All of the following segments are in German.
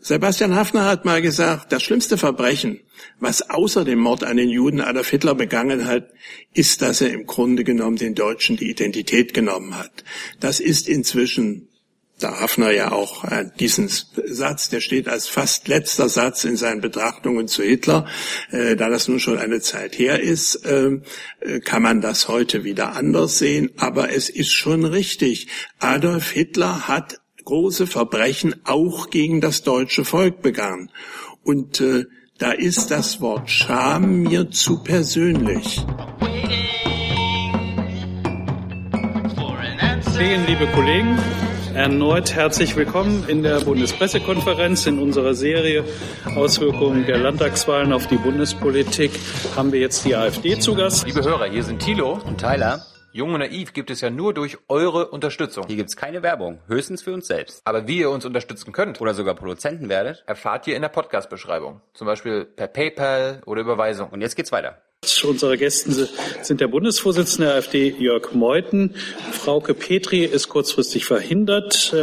Sebastian Hafner hat mal gesagt, das schlimmste Verbrechen, was außer dem Mord an den Juden Adolf Hitler begangen hat, ist, dass er im Grunde genommen den Deutschen die Identität genommen hat. Das ist inzwischen da Hafner ja auch äh, diesen Satz, der steht als fast letzter Satz in seinen Betrachtungen zu Hitler, äh, da das nun schon eine Zeit her ist, ähm, äh, kann man das heute wieder anders sehen. Aber es ist schon richtig. Adolf Hitler hat große Verbrechen auch gegen das deutsche Volk begangen. Und äh, da ist das Wort Scham mir zu persönlich. Sehen, liebe Kollegen, erneut herzlich willkommen in der Bundespressekonferenz. In unserer Serie Auswirkungen der Landtagswahlen auf die Bundespolitik haben wir jetzt die AfD zu Gast. Liebe Hörer, hier sind Thilo und Tyler. Jung und Naiv gibt es ja nur durch eure Unterstützung. Hier gibt's keine Werbung, höchstens für uns selbst. Aber wie ihr uns unterstützen könnt oder sogar Produzenten werdet, erfahrt ihr in der Podcast-Beschreibung. Zum Beispiel per PayPal oder Überweisung. Und jetzt geht's weiter. Unsere Gäste sind der Bundesvorsitzende der AfD Jörg Meuthen. Frauke Petri ist kurzfristig verhindert.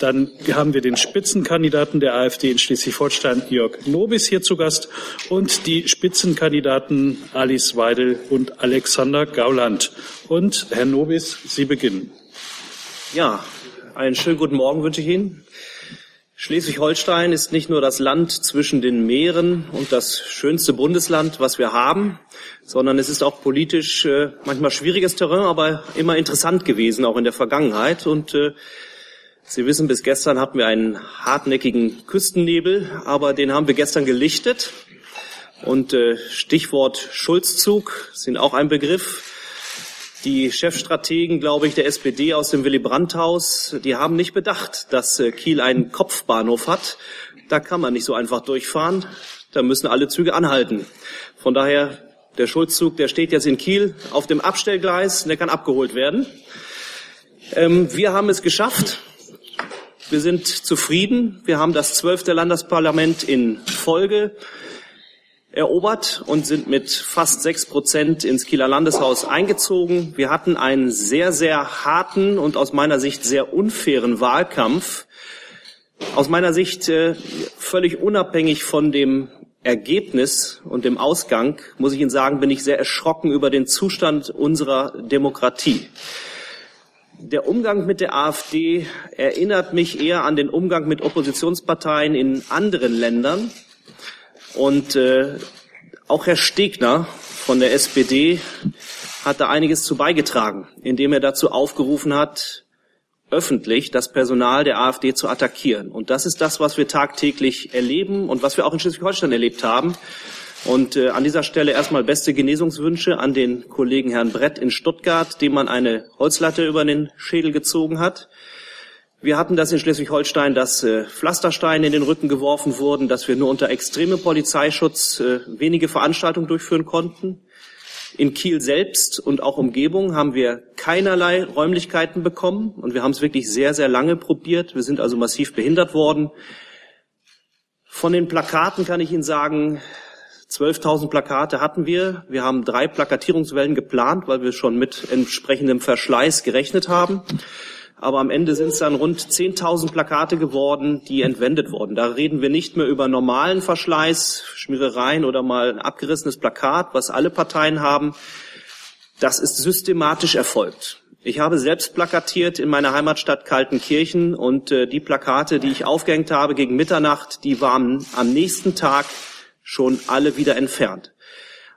Dann haben wir den Spitzenkandidaten der AfD in Schleswig-Holstein, Jörg Nobis, hier zu Gast und die Spitzenkandidaten Alice Weidel und Alexander Gauland. Und Herr Nobis, Sie beginnen. Ja, einen schönen guten Morgen wünsche ich Ihnen. Schleswig-Holstein ist nicht nur das Land zwischen den Meeren und das schönste Bundesland, was wir haben, sondern es ist auch politisch äh, manchmal schwieriges Terrain, aber immer interessant gewesen, auch in der Vergangenheit. Und äh, Sie wissen, bis gestern hatten wir einen hartnäckigen Küstennebel, aber den haben wir gestern gelichtet. Und äh, Stichwort Schulzzug sind auch ein Begriff. Die Chefstrategen, glaube ich, der SPD aus dem Willy Brandt-Haus, die haben nicht bedacht, dass äh, Kiel einen Kopfbahnhof hat. Da kann man nicht so einfach durchfahren. Da müssen alle Züge anhalten. Von daher, der Schulzzug, der steht jetzt in Kiel auf dem Abstellgleis, der kann abgeholt werden. Ähm, wir haben es geschafft. Wir sind zufrieden. Wir haben das zwölfte Landesparlament in Folge erobert und sind mit fast sechs Prozent ins Kieler Landeshaus eingezogen. Wir hatten einen sehr, sehr harten und aus meiner Sicht sehr unfairen Wahlkampf. Aus meiner Sicht äh, völlig unabhängig von dem Ergebnis und dem Ausgang, muss ich Ihnen sagen, bin ich sehr erschrocken über den Zustand unserer Demokratie. Der Umgang mit der AfD erinnert mich eher an den Umgang mit Oppositionsparteien in anderen Ländern. Und äh, auch Herr Stegner von der SPD hat da einiges zu beigetragen, indem er dazu aufgerufen hat, öffentlich das Personal der AfD zu attackieren. Und das ist das, was wir tagtäglich erleben und was wir auch in Schleswig-Holstein erlebt haben. Und äh, an dieser Stelle erstmal beste Genesungswünsche an den Kollegen Herrn Brett in Stuttgart, dem man eine Holzlatte über den Schädel gezogen hat. Wir hatten das in Schleswig-Holstein, dass äh, Pflastersteine in den Rücken geworfen wurden, dass wir nur unter extremem Polizeischutz äh, wenige Veranstaltungen durchführen konnten. In Kiel selbst und auch Umgebung haben wir keinerlei Räumlichkeiten bekommen und wir haben es wirklich sehr, sehr lange probiert. Wir sind also massiv behindert worden. Von den Plakaten kann ich Ihnen sagen, 12.000 Plakate hatten wir. Wir haben drei Plakatierungswellen geplant, weil wir schon mit entsprechendem Verschleiß gerechnet haben aber am Ende sind es dann rund 10.000 Plakate geworden, die entwendet wurden. Da reden wir nicht mehr über normalen Verschleiß, Schmierereien oder mal ein abgerissenes Plakat, was alle Parteien haben. Das ist systematisch erfolgt. Ich habe selbst plakatiert in meiner Heimatstadt Kaltenkirchen und äh, die Plakate, die ich aufgehängt habe gegen Mitternacht, die waren am nächsten Tag schon alle wieder entfernt.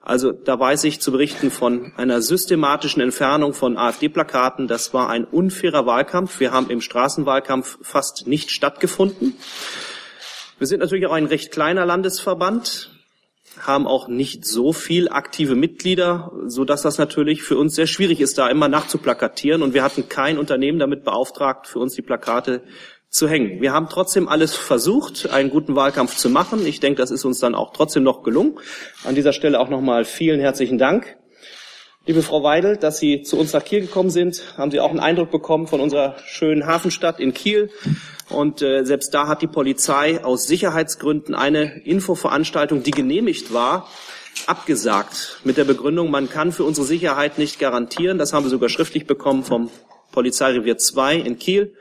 Also da weiß ich zu berichten von einer systematischen Entfernung von AfD-Plakaten. Das war ein unfairer Wahlkampf. Wir haben im Straßenwahlkampf fast nicht stattgefunden. Wir sind natürlich auch ein recht kleiner Landesverband, haben auch nicht so viel aktive Mitglieder, so dass das natürlich für uns sehr schwierig ist, da immer nachzuplakatieren. Und wir hatten kein Unternehmen damit beauftragt, für uns die Plakate zu hängen. Wir haben trotzdem alles versucht, einen guten Wahlkampf zu machen. Ich denke, das ist uns dann auch trotzdem noch gelungen. An dieser Stelle auch nochmal vielen herzlichen Dank. Liebe Frau Weidel, dass Sie zu uns nach Kiel gekommen sind, haben Sie auch einen Eindruck bekommen von unserer schönen Hafenstadt in Kiel. Und äh, selbst da hat die Polizei aus Sicherheitsgründen eine Infoveranstaltung, die genehmigt war, abgesagt mit der Begründung, man kann für unsere Sicherheit nicht garantieren. Das haben wir sogar schriftlich bekommen vom Polizeirevier 2 in Kiel.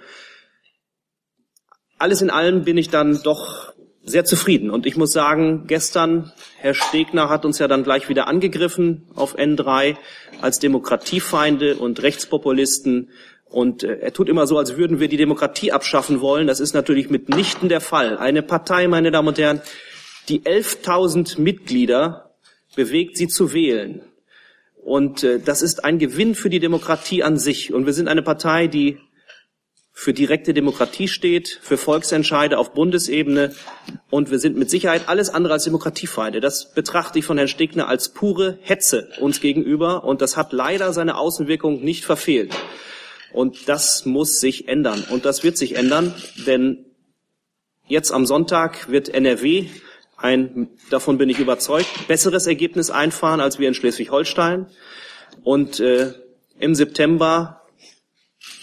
Alles in allem bin ich dann doch sehr zufrieden. Und ich muss sagen, gestern, Herr Stegner hat uns ja dann gleich wieder angegriffen auf N3 als Demokratiefeinde und Rechtspopulisten. Und äh, er tut immer so, als würden wir die Demokratie abschaffen wollen. Das ist natürlich mitnichten der Fall. Eine Partei, meine Damen und Herren, die 11.000 Mitglieder bewegt, sie zu wählen. Und äh, das ist ein Gewinn für die Demokratie an sich. Und wir sind eine Partei, die für direkte Demokratie steht, für Volksentscheide auf Bundesebene. Und wir sind mit Sicherheit alles andere als Demokratiefeinde. Das betrachte ich von Herrn Stegner als pure Hetze uns gegenüber. Und das hat leider seine Außenwirkung nicht verfehlt. Und das muss sich ändern. Und das wird sich ändern, denn jetzt am Sonntag wird NRW ein, davon bin ich überzeugt, besseres Ergebnis einfahren als wir in Schleswig-Holstein. Und äh, im September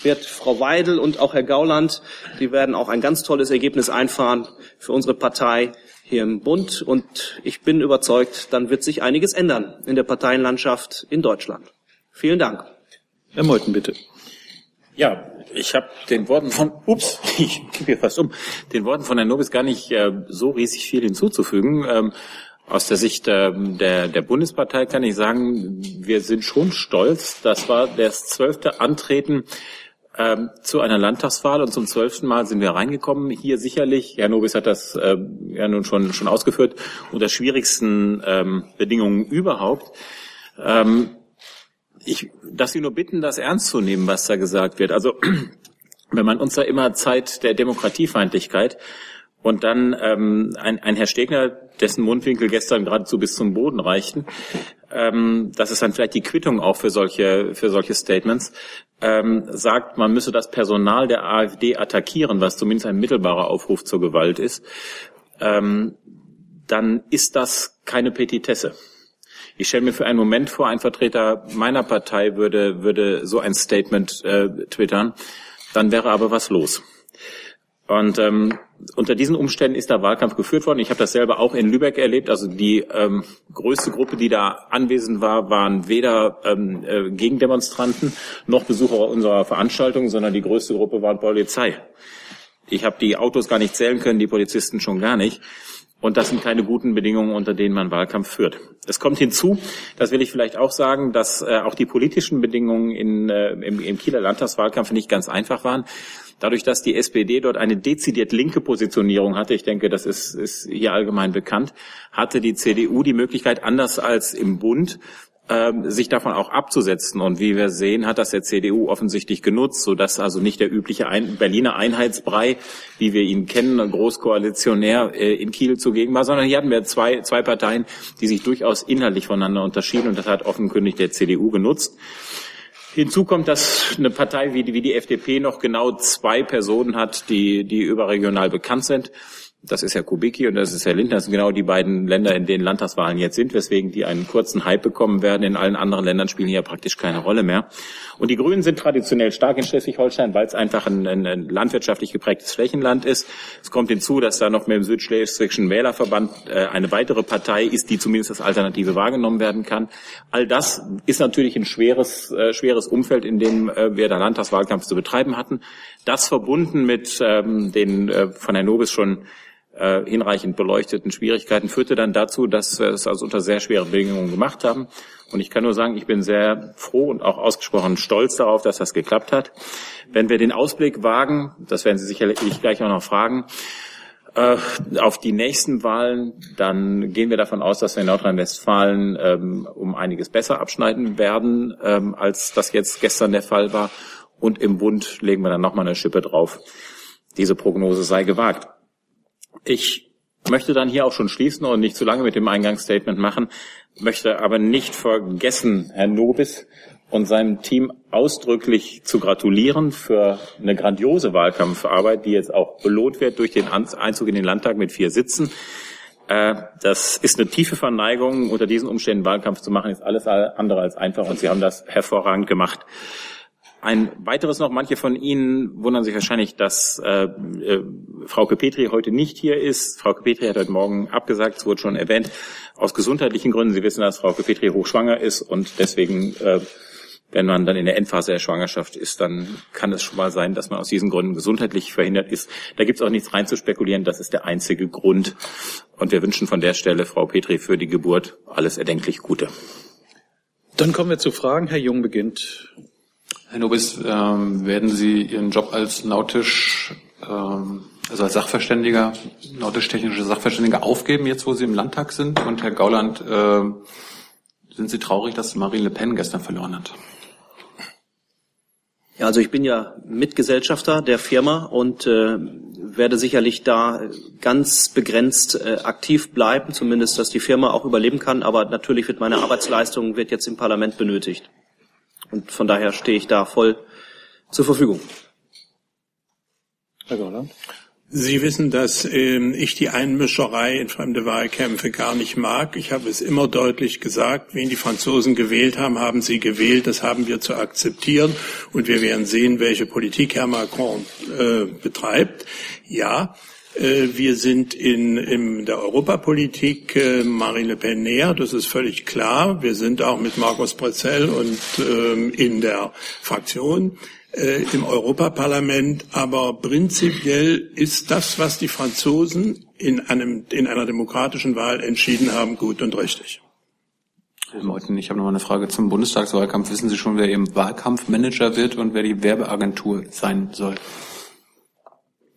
wird Frau Weidel und auch Herr Gauland, die werden auch ein ganz tolles Ergebnis einfahren für unsere Partei hier im Bund. Und ich bin überzeugt, dann wird sich einiges ändern in der Parteienlandschaft in Deutschland. Vielen Dank. Herr Meuthen, bitte. Ja, ich habe den Worten von, ups, ich kippe hier fast um, den Worten von Herrn Nobis gar nicht äh, so riesig viel hinzuzufügen. Ähm, aus der Sicht äh, der, der Bundespartei kann ich sagen, wir sind schon stolz. Das war das zwölfte Antreten ähm, zu einer Landtagswahl und zum zwölften Mal sind wir reingekommen. Hier sicherlich, Herr Nobis hat das äh, ja nun schon, schon ausgeführt, unter schwierigsten ähm, Bedingungen überhaupt. Ähm, ich darf Sie nur bitten, das ernst zu nehmen, was da gesagt wird. Also wenn man uns da immer Zeit der Demokratiefeindlichkeit und dann ähm, ein, ein Herr Stegner, dessen Mundwinkel gestern geradezu bis zum Boden reichten, ähm, das ist dann vielleicht die Quittung auch für solche für solche Statements, ähm, sagt, man müsse das Personal der AfD attackieren, was zumindest ein mittelbarer Aufruf zur Gewalt ist, ähm, dann ist das keine Petitesse. Ich stelle mir für einen Moment vor, ein Vertreter meiner Partei würde, würde so ein Statement äh, twittern, dann wäre aber was los. Und ähm, unter diesen Umständen ist der Wahlkampf geführt worden. Ich habe das selber auch in Lübeck erlebt. Also die ähm, größte Gruppe, die da anwesend war, waren weder ähm, äh, Gegendemonstranten noch Besucher unserer Veranstaltung, sondern die größte Gruppe waren Polizei. Ich habe die Autos gar nicht zählen können, die Polizisten schon gar nicht. Und das sind keine guten Bedingungen, unter denen man Wahlkampf führt. Es kommt hinzu, das will ich vielleicht auch sagen, dass äh, auch die politischen Bedingungen in, äh, im, im Kieler Landtagswahlkampf nicht ganz einfach waren. Dadurch, dass die SPD dort eine dezidiert linke Positionierung hatte, ich denke, das ist, ist hier allgemein bekannt, hatte die CDU die Möglichkeit, anders als im Bund, ähm, sich davon auch abzusetzen. Und wie wir sehen, hat das der CDU offensichtlich genutzt, sodass also nicht der übliche Ein Berliner Einheitsbrei, wie wir ihn kennen, Großkoalitionär äh, in Kiel zugegen war, sondern hier hatten wir zwei, zwei Parteien, die sich durchaus inhaltlich voneinander unterschieden. Und das hat offenkundig der CDU genutzt. Hinzu kommt, dass eine Partei wie die, wie die FDP noch genau zwei Personen hat, die, die überregional bekannt sind. Das ist Herr Kubicki und das ist Herr Lindner. Das sind genau die beiden Länder, in denen Landtagswahlen jetzt sind, weswegen die einen kurzen Hype bekommen werden. In allen anderen Ländern spielen ja praktisch keine Rolle mehr. Und die Grünen sind traditionell stark in Schleswig-Holstein, weil es einfach ein, ein, ein, landwirtschaftlich geprägtes Flächenland ist. Es kommt hinzu, dass da noch mit dem Südschleswigschen Wählerverband äh, eine weitere Partei ist, die zumindest als Alternative wahrgenommen werden kann. All das ist natürlich ein schweres, äh, schweres Umfeld, in dem äh, wir da Landtagswahlkampf zu betreiben hatten. Das verbunden mit ähm, den äh, von Herrn Nobis schon äh, hinreichend beleuchteten Schwierigkeiten führte dann dazu, dass wir es also unter sehr schweren Bedingungen gemacht haben. Und ich kann nur sagen, ich bin sehr froh und auch ausgesprochen stolz darauf, dass das geklappt hat. Wenn wir den Ausblick wagen, das werden Sie sicherlich gleich auch noch fragen, äh, auf die nächsten Wahlen, dann gehen wir davon aus, dass wir in Nordrhein-Westfalen ähm, um einiges besser abschneiden werden, ähm, als das jetzt gestern der Fall war. Und im Bund legen wir dann nochmal eine Schippe drauf. Diese Prognose sei gewagt. Ich möchte dann hier auch schon schließen und nicht zu lange mit dem Eingangsstatement machen, möchte aber nicht vergessen, Herrn Nobis und seinem Team ausdrücklich zu gratulieren für eine grandiose Wahlkampfarbeit, die jetzt auch belohnt wird durch den Einzug in den Landtag mit vier Sitzen. Äh, das ist eine tiefe Verneigung, unter diesen Umständen Wahlkampf zu machen, ist alles andere als einfach und Sie haben das hervorragend gemacht. Ein weiteres noch, manche von Ihnen wundern sich wahrscheinlich, dass äh, äh, Frau Petri heute nicht hier ist. Frau Petri hat heute Morgen abgesagt, es wurde schon erwähnt, aus gesundheitlichen Gründen. Sie wissen, dass Frau Petri hochschwanger ist und deswegen äh, wenn man dann in der Endphase der Schwangerschaft ist, dann kann es schon mal sein, dass man aus diesen Gründen gesundheitlich verhindert ist. Da gibt es auch nichts rein zu spekulieren. Das ist der einzige Grund. Und wir wünschen von der Stelle Frau Petri für die Geburt alles erdenklich Gute. Dann kommen wir zu Fragen. Herr Jung beginnt. Herr Nobis, ähm, werden Sie Ihren Job als nautisch, ähm, also als Sachverständiger, nautisch-technischer Sachverständiger aufgeben, jetzt wo Sie im Landtag sind? Und Herr Gauland, äh, sind Sie traurig, dass Marine Le Pen gestern verloren hat? Ja, also ich bin ja Mitgesellschafter der Firma und äh, werde sicherlich da ganz begrenzt äh, aktiv bleiben, zumindest, dass die Firma auch überleben kann. Aber natürlich wird meine Arbeitsleistung wird jetzt im Parlament benötigt. Und von daher stehe ich da voll zur Verfügung. Herr Gauland. Sie wissen, dass ähm, ich die Einmischerei in fremde Wahlkämpfe gar nicht mag. Ich habe es immer deutlich gesagt, wen die Franzosen gewählt haben, haben sie gewählt. Das haben wir zu akzeptieren. Und wir werden sehen, welche Politik Herr Macron äh, betreibt. Ja, äh, wir sind in, in der Europapolitik äh, Marine Le Pen näher, das ist völlig klar. Wir sind auch mit Markus Brezell und ähm, in der Fraktion äh, im Europaparlament. Aber prinzipiell ist das, was die Franzosen in, einem, in einer demokratischen Wahl entschieden haben, gut und richtig. Herr Meuthen, ich habe noch mal eine Frage zum Bundestagswahlkampf. Wissen Sie schon, wer Ihr Wahlkampfmanager wird und wer die Werbeagentur sein soll?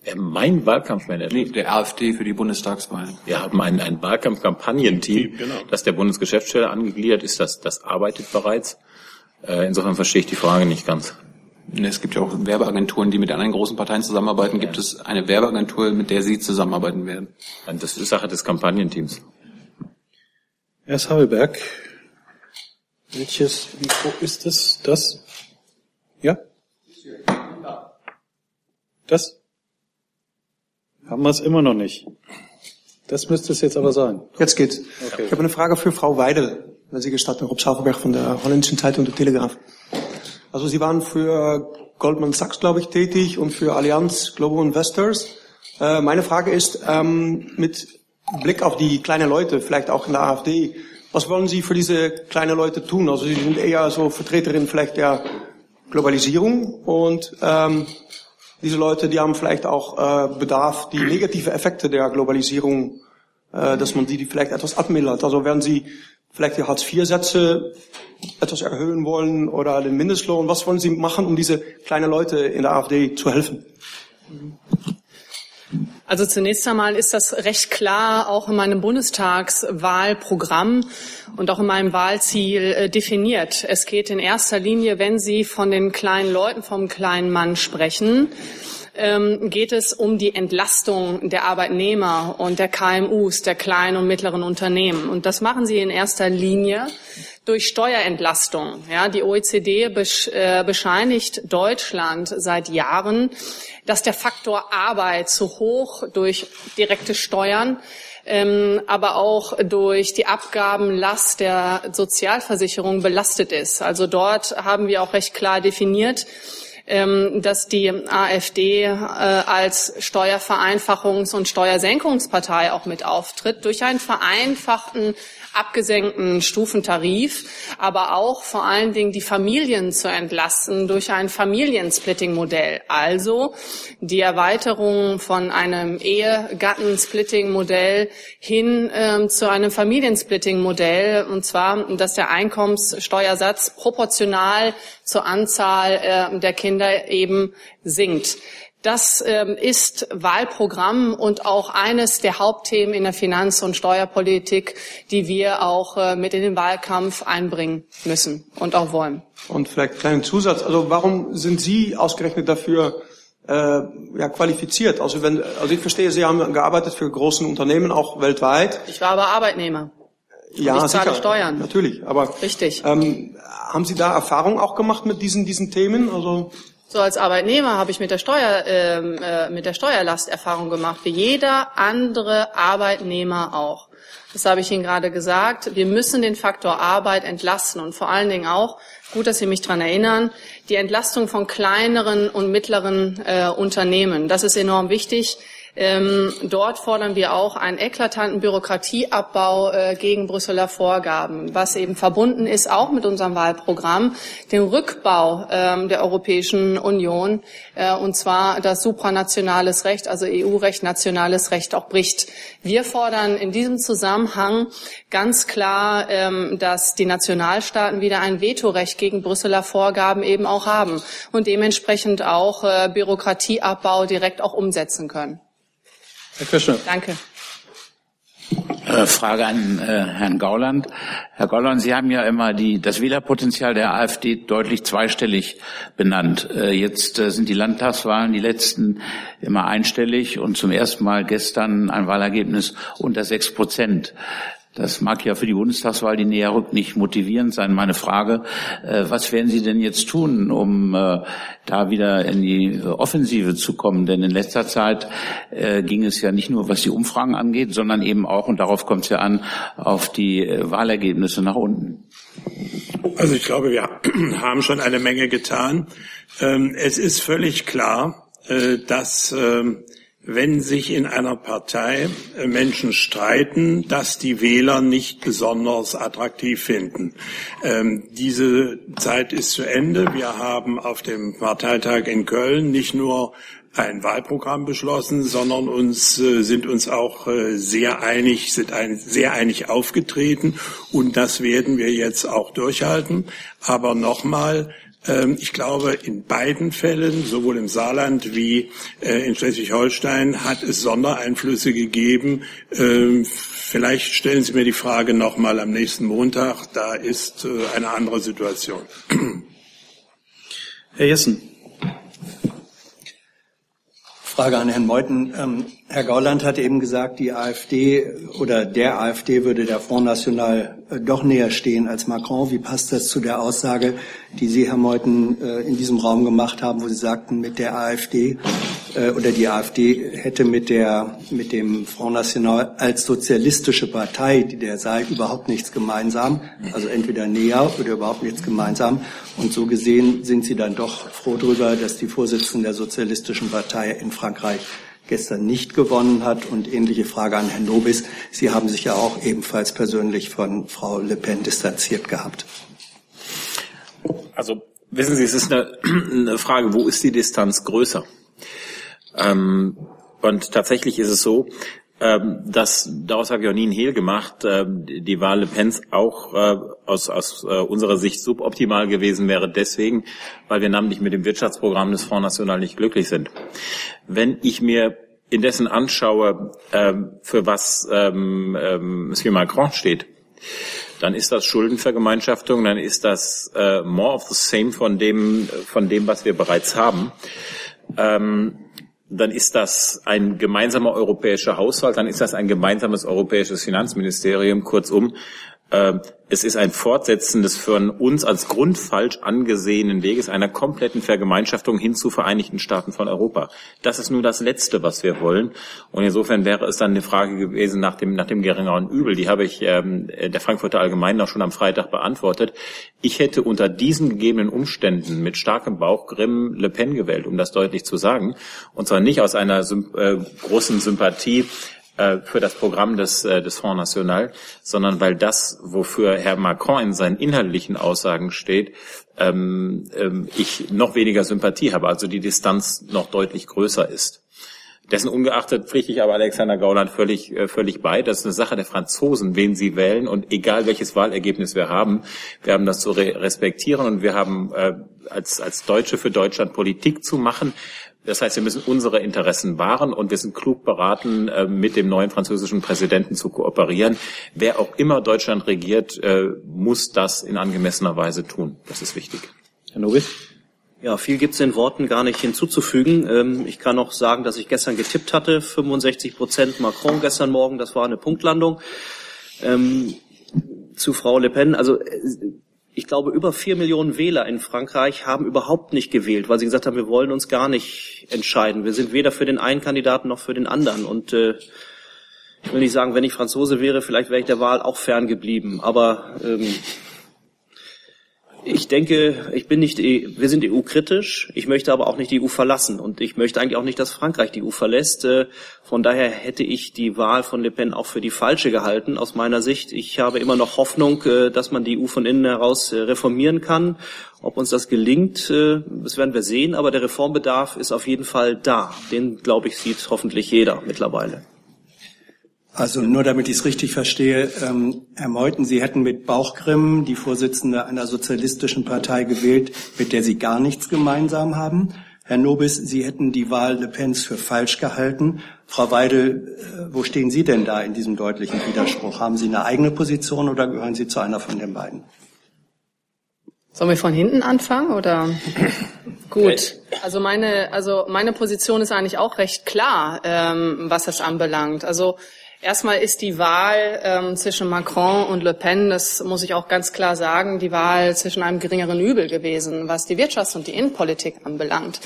Wer mein Wahlkampfmanager? Nee, der AfD für die Bundestagswahl. Wir haben ein, ein Wahlkampfkampagnenteam, Genau. das der Bundesgeschäftsstelle angegliedert ist. Das, das arbeitet bereits. Äh, insofern verstehe ich die Frage nicht ganz. Es gibt ja auch Werbeagenturen, die mit anderen großen Parteien zusammenarbeiten. Gibt es eine Werbeagentur, mit der Sie zusammenarbeiten werden? Das ist Sache des Kampagnenteams. Herr Sabelberg. Welches Mikro ist es? Das? Ja? Das? Haben wir es immer noch nicht. Das müsste es jetzt aber sein. Jetzt geht's. Okay. Ich habe eine Frage für Frau Weidel, wenn Sie gestatten, Rob Sauerberg von der holländischen Zeitung Der Telegraph. Also Sie waren für Goldman Sachs, glaube ich, tätig und für Allianz Global Investors. Äh, meine Frage ist, ähm, mit Blick auf die kleinen Leute, vielleicht auch in der AfD, was wollen Sie für diese kleinen Leute tun? Also Sie sind eher so Vertreterin vielleicht der Globalisierung und ähm, diese Leute, die haben vielleicht auch äh, Bedarf, die negative Effekte der Globalisierung, äh, dass man die, die vielleicht etwas abmildert. Also werden Sie vielleicht die Hartz-IV-Sätze etwas erhöhen wollen oder den Mindestlohn? Was wollen Sie machen, um diese kleinen Leute in der AfD zu helfen? Also zunächst einmal ist das recht klar auch in meinem Bundestagswahlprogramm und auch in meinem Wahlziel äh, definiert. Es geht in erster Linie, wenn Sie von den kleinen Leuten, vom kleinen Mann sprechen, ähm, geht es um die Entlastung der Arbeitnehmer und der KMUs, der kleinen und mittleren Unternehmen. Und das machen Sie in erster Linie durch Steuerentlastung. Ja, die OECD besch äh, bescheinigt Deutschland seit Jahren, dass der Faktor Arbeit zu hoch durch direkte Steuern ähm, aber auch durch die Abgabenlast der Sozialversicherung belastet ist. Also dort haben wir auch recht klar definiert, dass die AfD äh, als Steuervereinfachungs- und Steuersenkungspartei auch mit auftritt, durch einen vereinfachten abgesenkten Stufentarif, aber auch vor allen Dingen die Familien zu entlasten durch ein Familiensplitting-Modell. Also die Erweiterung von einem Ehegattensplitting-Modell hin ähm, zu einem Familiensplitting-Modell, und zwar, dass der Einkommenssteuersatz proportional zur Anzahl äh, der Kinder eben sinkt. Das ähm, ist Wahlprogramm und auch eines der Hauptthemen in der Finanz- und Steuerpolitik, die wir auch äh, mit in den Wahlkampf einbringen müssen und auch wollen. Und vielleicht einen kleinen Zusatz. Also warum sind Sie ausgerechnet dafür äh, ja, qualifiziert? Also wenn, also ich verstehe, Sie haben gearbeitet für großen Unternehmen auch weltweit. Ich war aber Arbeitnehmer. Ja, ich zahle sicher, Steuern. Natürlich. Aber Richtig. ähm, haben Sie da Erfahrung auch gemacht mit diesen diesen Themen? Also So als Arbeitnehmer habe ich mit der Steuer ähm, äh, mit der Steuerlast Erfahrung gemacht, wie jeder andere Arbeitnehmer auch. Das habe ich Ihnen gerade gesagt. Wir müssen den Faktor Arbeit entlasten und vor allen Dingen auch, gut, dass Sie mich daran erinnern, die Entlastung von kleineren und mittleren äh, Unternehmen. Das ist enorm wichtig. Ähm, dort fordern wir auch einen eklatanten Bürokratieabbau äh, gegen Brüsseler Vorgaben, was eben verbunden ist auch mit unserem Wahlprogramm, den Rückbau ähm, der Europäischen Union, äh, und zwar das supranationales Recht, also EU-Recht, nationales Recht auch bricht. Wir fordern in diesem Zusammenhang ganz klar, ähm, dass die Nationalstaaten wieder ein Vetorecht gegen Brüsseler Vorgaben eben auch haben und dementsprechend auch äh, Bürokratieabbau direkt auch umsetzen können. Herr Kirschner. Danke. Äh, Frage an äh, Herrn Gauland. Herr Gauland, Sie haben ja immer die, das Wählerpotenzial der AfD deutlich zweistellig benannt. Äh, jetzt äh, sind die Landtagswahlen, die letzten, immer einstellig und zum ersten Mal gestern ein Wahlergebnis unter sechs Prozent. Das mag ja für die Bundestagswahl, die näher rückt, nicht motivierend sein. Meine Frage, äh, was werden Sie denn jetzt tun, um äh, da wieder in die Offensive zu kommen? Denn in letzter Zeit äh, ging es ja nicht nur, was die Umfragen angeht, sondern eben auch, und darauf kommt es ja an, auf die Wahlergebnisse nach unten. Also ich glaube, wir haben schon eine Menge getan. Ähm, es ist völlig klar, dass ähm, wenn sich in einer Partei äh, Menschen streiten, dass die Wähler nicht besonders attraktiv finden. Ähm, diese Zeit ist zu Ende. Wir haben auf dem Parteitag in Köln nicht nur ein Wahlprogramm beschlossen, sondern uns äh, sind uns auch äh, sehr einig, sind ein, sehr einig aufgetreten und das werden wir jetzt auch durchhalten. Aber nochmal, ich glaube, in beiden Fällen, sowohl im Saarland wie äh, in Schleswig-Holstein, hat es Sondereinflüsse gegeben. Ähm, vielleicht stellen Sie mir die Frage noch mal am nächsten Montag. Da ist äh, eine andere Situation. Herr Jessen. Frage an Herrn Meuthen. Ähm, Herr Gauland hat eben gesagt, die AfD oder der AfD würde der Front National doch näher stehen als Macron. Wie passt das zu der Aussage, die Sie, Herr Meuthen, äh, in diesem Raum gemacht haben, wo Sie sagten, mit der AfD äh, oder die AfD hätte mit der, mit dem Front National als sozialistische Partei, die der sei, überhaupt nichts gemeinsam. Also entweder näher oder überhaupt nichts gemeinsam. Und so gesehen sind Sie dann doch froh darüber, dass die Vorsitzende der sozialistischen Partei in Frankreich gestern nicht gewonnen hat. Und ähnliche Frage an Herrn Nobis. Sie haben sich ja auch ebenfalls persönlich von Frau Le Pen distanziert gehabt. Also wissen Sie, es ist eine, eine Frage, wo ist die Distanz größer? Ähm, und tatsächlich ist es so, ähm, dass daraus habe ich auch nie einen Hehl gemacht, ähm, die Wahl Le Pens auch äh, aus, aus äh, unserer Sicht suboptimal gewesen wäre, deswegen, weil wir namentlich mit dem Wirtschaftsprogramm des Fonds National nicht glücklich sind. Wenn ich mir indessen anschaue, ähm, für was ähm, ähm, Monsieur Macron steht, dann ist das Schuldenvergemeinschaftung, dann ist das äh, more of the same von dem, von dem, was wir bereits haben. Ähm, dann ist das ein gemeinsamer europäischer Haushalt, dann ist das ein gemeinsames europäisches Finanzministerium. Kurzum, es ist ein Fortsetzen des für uns als grundfalsch angesehenen Weges einer kompletten Vergemeinschaftung hin zu Vereinigten Staaten von Europa. Das ist nur das Letzte, was wir wollen. Und insofern wäre es dann eine Frage gewesen nach dem, nach dem geringeren Übel. Die habe ich ähm, der Frankfurter Allgemeinen auch schon am Freitag beantwortet. Ich hätte unter diesen gegebenen Umständen mit starkem Bauch Grimm Le Pen gewählt, um das deutlich zu sagen. Und zwar nicht aus einer äh, großen Sympathie für das Programm des, äh, des Front National, sondern weil das, wofür Herr Macron in seinen inhaltlichen Aussagen steht, ähm, ähm, ich noch weniger Sympathie habe, also die Distanz noch deutlich größer ist. Dessen ungeachtet pflichte ich aber Alexander Gauland völlig, äh, völlig bei. Das ist eine Sache der Franzosen, wen sie wählen. Und egal welches Wahlergebnis wir haben, wir haben das zu respektieren und wir haben äh, als, als Deutsche für Deutschland Politik zu machen. Das heißt, wir müssen unsere Interessen wahren und wir sind klug beraten, äh, mit dem neuen französischen Präsidenten zu kooperieren. Wer auch immer Deutschland regiert, äh, muss das in angemessener Weise tun. Das ist wichtig. Herr Nowitz? Ja, viel gibt es den Worten gar nicht hinzuzufügen. Ähm, ich kann noch sagen, dass ich gestern getippt hatte, 65 Prozent Macron gestern Morgen, das war eine Punktlandung. Ähm, zu Frau Le Pen, also äh, ich glaube, über vier Millionen Wähler in Frankreich haben überhaupt nicht gewählt, weil sie gesagt haben, wir wollen uns gar nicht entscheiden. Wir sind weder für den einen Kandidaten noch für den anderen. Und äh, ich will nicht sagen, wenn ich Franzose wäre, vielleicht wäre ich der Wahl auch ferngeblieben. Aber ähm, Ich denke, ich bin nicht, wir sind EU-kritisch. Ich möchte aber auch nicht die EU verlassen. Und ich möchte eigentlich auch nicht, dass Frankreich die EU verlässt. Äh, von daher hätte ich die Wahl von Le Pen auch für die falsche gehalten, aus meiner Sicht. Ich habe immer noch Hoffnung, äh, dass man die EU von innen heraus äh, reformieren kann. Ob uns das gelingt, das werden wir sehen. Aber der Reformbedarf ist auf jeden Fall da. Den, glaube ich, sieht hoffentlich jeder mittlerweile. Also nur damit ich es richtig verstehe, ähm, Herr Meuthen, Sie hätten mit Bauchgrimm die Vorsitzende einer sozialistischen Partei gewählt, mit der Sie gar nichts gemeinsam haben. Herr Nobis, Sie hätten die Wahl Le Pens für falsch gehalten. Frau Weidel, äh, wo stehen Sie denn da in diesem deutlichen Widerspruch? Haben Sie eine eigene Position oder gehören Sie zu einer von den beiden? Sollen wir von hinten anfangen oder? Gut, also meine, also meine Position ist eigentlich auch recht klar, ähm, was das anbelangt. Also Erstmal ist die Wahl ähm, zwischen Macron und Le Pen, das muss ich auch ganz klar sagen, die Wahl zwischen einem geringeren Übel gewesen, was die Wirtschafts- und die Innenpolitik anbelangt.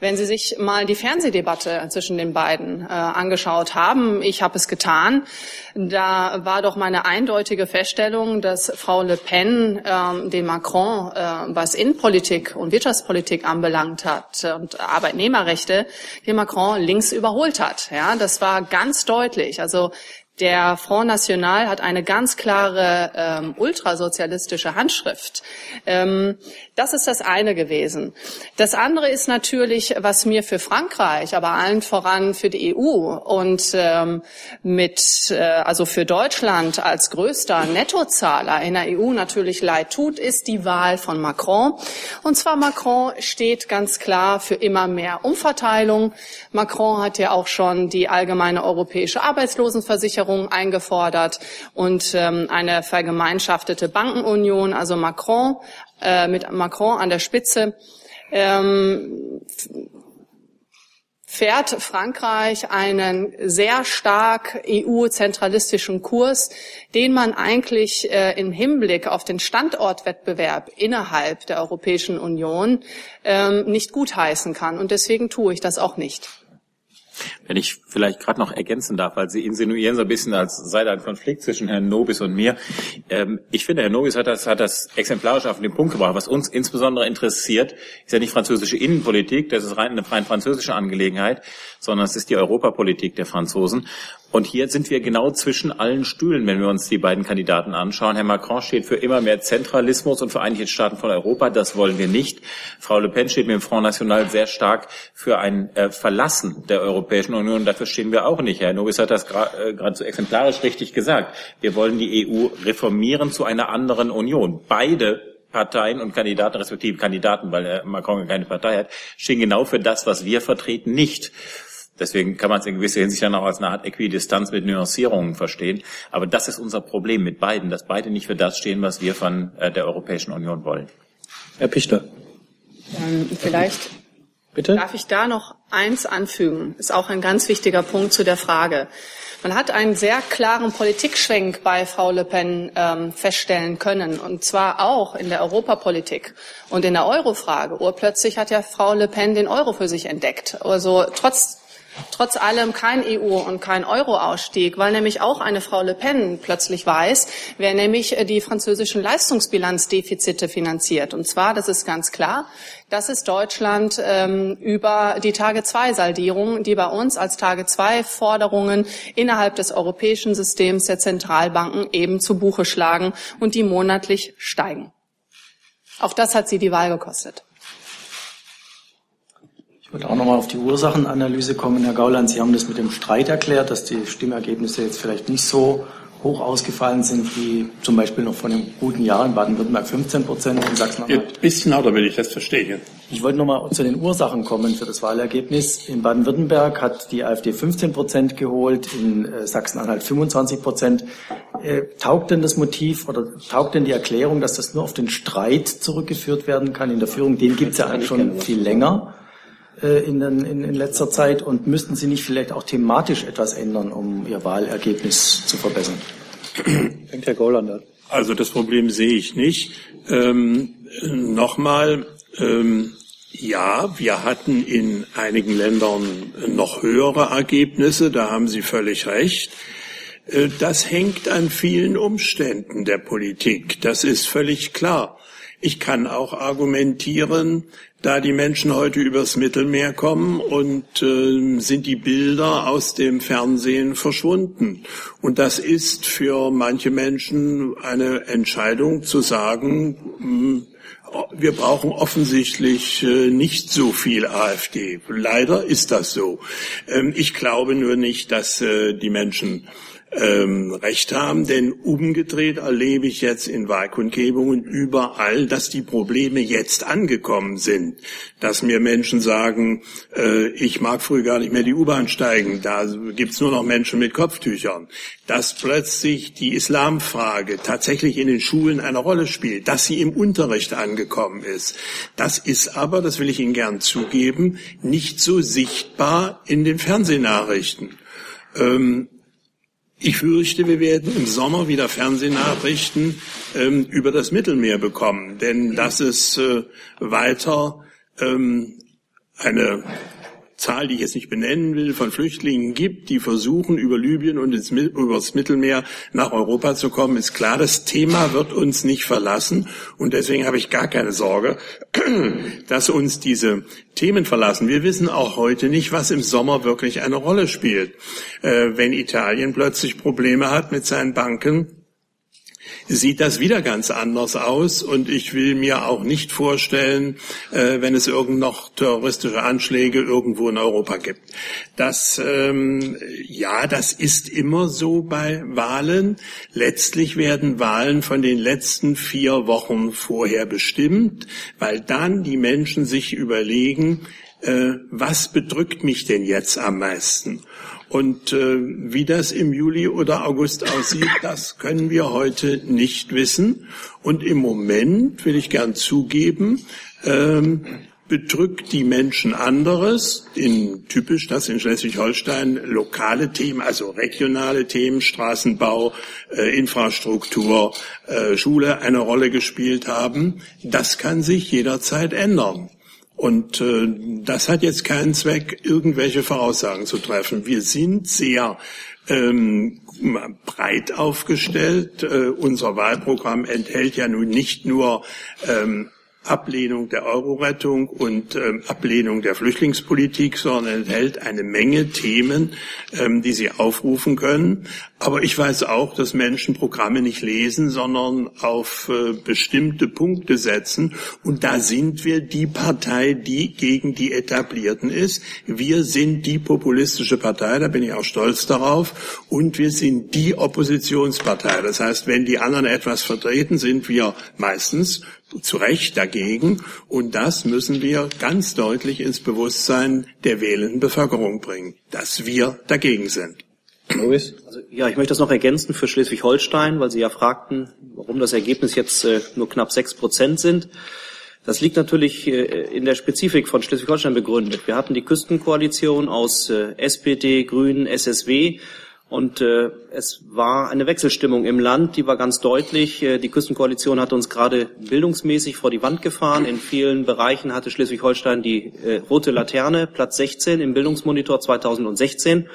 Wenn Sie sich mal die Fernsehdebatte zwischen den beiden äh, angeschaut haben, ich habe es getan, da war doch meine eindeutige Feststellung, dass Frau Le Pen äh, den Macron, äh, was Innenpolitik und Wirtschaftspolitik anbelangt hat und Arbeitnehmerrechte, den Macron links überholt hat. Ja, das war ganz deutlich. Also der Front National hat eine ganz klare ähm, ultrasozialistische Handschrift. Ähm, das ist das eine gewesen. Das andere ist natürlich, was mir für Frankreich, aber allen voran für die EU und ähm, mit, äh, also für Deutschland als größter Nettozahler in der EU natürlich leid tut, ist die Wahl von Macron. Und zwar Macron steht ganz klar für immer mehr Umverteilung. Macron hat ja auch schon die allgemeine europäische Arbeitslosenversicherung eingefordert und ähm, eine vergemeinschaftete Bankenunion. Also Macron äh, mit Macron an der Spitze, ähm, fährt Frankreich einen sehr stark EU-zentralistischen Kurs, den man eigentlich äh, im Hinblick auf den Standortwettbewerb innerhalb der Europäischen Union ähm, nicht gutheißen kann. Und deswegen tue ich das auch nicht. Wenn ich vielleicht gerade noch ergänzen darf, weil Sie insinuieren so ein bisschen, als sei da ein Konflikt zwischen Herrn Nobis und mir. Ähm, ich finde, Herr Nobis hat das, hat das exemplarisch auf den Punkt gebracht. Was uns insbesondere interessiert, ist ja nicht französische Innenpolitik, das ist rein eine rein französische Angelegenheit, sondern es ist die Europapolitik der Franzosen. Und hier sind wir genau zwischen allen Stühlen, wenn wir uns die beiden Kandidaten anschauen. Herr Macron steht für immer mehr Zentralismus und Vereinigte Staaten von Europa. Das wollen wir nicht. Frau Le Pen steht mit dem Front National sehr stark für ein äh, Verlassen der Europäischen Union. Dafür stehen wir auch nicht. Herr Nobis hat das gerade äh, so exemplarisch richtig gesagt. Wir wollen die EU reformieren zu einer anderen Union. Beide Parteien und Kandidaten, respektive Kandidaten, weil Herr Macron keine Partei hat, stehen genau für das, was wir vertreten, nicht. Deswegen kann man es in gewisser Hinsicht dann auch als eine Art Äquidistanz mit Nuancierungen verstehen. Aber das ist unser Problem mit beiden, dass beide nicht für das stehen, was wir von äh, der Europäischen Union wollen. Herr Pichler. Ähm, vielleicht Bitte? darf ich da noch eins anfügen. Ist auch ein ganz wichtiger Punkt zu der Frage. Man hat einen sehr klaren Politikschwenk bei Frau Le Pen ähm, feststellen können, und zwar auch in der Europapolitik und in der Eurofrage. Urplötzlich hat ja Frau Le Pen den Euro für sich entdeckt. Also trotz trotz allem kein EU- und kein Euro-Ausstieg, weil nämlich auch eine Frau Le Pen plötzlich weiß, wer nämlich äh, die französischen Leistungsbilanzdefizite finanziert. Und zwar, das ist ganz klar, das ist Deutschland ähm, über die Tage-2-Saldierung, die bei uns als Tage-2-Forderungen innerhalb des europäischen Systems der Zentralbanken eben zu Buche schlagen und die monatlich steigen. Auch das hat sie die Wahl gekostet. Ich würde auch nochmal auf die Ursachenanalyse kommen. Herr Gauland, Sie haben das mit dem Streit erklärt, dass die Stimmergebnisse jetzt vielleicht nicht so hoch ausgefallen sind wie zum Beispiel noch vor einem guten Jahr in Baden-Württemberg 15 Prozent, in Sachsen-Anhalt. Ein bisschen lauter, wenn ich das verstehe. Ich wollte nochmal zu den Ursachen kommen für das Wahlergebnis. In Baden-Württemberg hat die AfD 15 Prozent geholt, in äh, Sachsen-Anhalt 25 Prozent. Äh, taugt denn das Motiv oder taugt denn die Erklärung, dass das nur auf den Streit zurückgeführt werden kann in der Führung? Den gibt es ja eigentlich schon viel länger. Äh, in, den, in, in letzter Zeit und müssten Sie nicht vielleicht auch thematisch etwas ändern, um Ihr Wahlergebnis zu verbessern? Fängt Herr Gauland an. Also das Problem sehe ich nicht. Ähm, Nochmal, ähm, ja, wir hatten in einigen Ländern noch höhere Ergebnisse, da haben Sie völlig recht. Äh, das hängt an vielen Umständen der Politik, das ist völlig klar. Ich kann auch argumentieren, da die Menschen heute übers Mittelmeer kommen und äh, sind die Bilder aus dem Fernsehen verschwunden. Und das ist für manche Menschen eine Entscheidung zu sagen, hm, wir brauchen offensichtlich äh, nicht so viel AfD. Leider ist das so. Ähm, ich glaube nur nicht, dass äh, die Menschen ähm, recht haben, denn umgedreht erlebe ich jetzt in Wahlkundgebungen überall, dass die Probleme jetzt angekommen sind, dass mir Menschen sagen, äh, ich mag früh gar nicht mehr die U-Bahn steigen, da gibt's nur noch Menschen mit Kopftüchern, dass plötzlich die Islamfrage tatsächlich in den Schulen eine Rolle spielt, dass sie im Unterricht angekommen ist. Das ist aber, das will ich Ihnen gern zugeben, nicht so sichtbar in den Fernsehnachrichten. Ähm, ich fürchte, wir werden im Sommer wieder Fernsehnachrichten ähm, über das Mittelmeer bekommen, denn dass es äh, weiter ähm, eine Zahl, die ich jetzt nicht benennen will, von Flüchtlingen gibt, die versuchen, über Libyen und ins, über das Mittelmeer nach Europa zu kommen, ist klar, das Thema wird uns nicht verlassen. Und deswegen habe ich gar keine Sorge, dass uns diese Themen verlassen. Wir wissen auch heute nicht, was im Sommer wirklich eine Rolle spielt. Äh, wenn Italien plötzlich Probleme hat mit seinen Banken, sieht das wieder ganz anders aus. Und ich will mir auch nicht vorstellen, äh, wenn es irgend noch terroristische Anschläge irgendwo in Europa gibt. Das, ähm, ja, das ist immer so bei Wahlen. Letztlich werden Wahlen von den letzten vier Wochen vorher bestimmt, weil dann die Menschen sich überlegen, äh, was bedrückt mich denn jetzt am meisten? Und äh, wie das im Juli oder August aussieht, das können wir heute nicht wissen. Und im Moment, will ich gern zugeben, ähm, bedrückt die Menschen anderes, in typisch das in Schleswig-Holstein lokale Themen, also regionale Themen, Straßenbau, äh, Infrastruktur, äh, Schule eine Rolle gespielt haben. Das kann sich jederzeit ändern. Und äh, das hat jetzt keinen Zweck, irgendwelche Voraussagen zu treffen. Wir sind sehr ähm, breit aufgestellt. Äh, unser Wahlprogramm enthält ja nun nicht nur ähm, Ablehnung der Euro-Rettung und ähm, Ablehnung der Flüchtlingspolitik, sondern enthält eine Menge Themen, ähm, die Sie aufrufen können. Aber ich weiß auch, dass Menschen Programme nicht lesen, sondern auf äh, bestimmte Punkte setzen. Und da sind wir die Partei, die gegen die Etablierten ist. Wir sind die populistische Partei, da bin ich auch stolz darauf. Und wir sind die Oppositionspartei. Das heißt, wenn die anderen etwas vertreten, sind wir meistens zu Recht dagegen. Und das müssen wir ganz deutlich ins Bewusstsein der wählenden Bevölkerung bringen, dass wir dagegen sind. Louis? Also, ja, ich möchte das noch ergänzen für Schleswig-Holstein, weil Sie ja fragten, warum das Ergebnis jetzt äh, nur knapp sechs Prozent sind. Das liegt natürlich äh, in der Spezifik von Schleswig-Holstein begründet. Wir hatten die Küstenkoalition aus äh, SPD, Grünen, SSW und äh, es war eine Wechselstimmung im Land, die war ganz deutlich. Äh, die Küstenkoalition hat uns gerade bildungsmäßig vor die Wand gefahren. In vielen Bereichen hatte Schleswig-Holstein die äh, rote Laterne, Platz 16 im Bildungsmonitor 2016.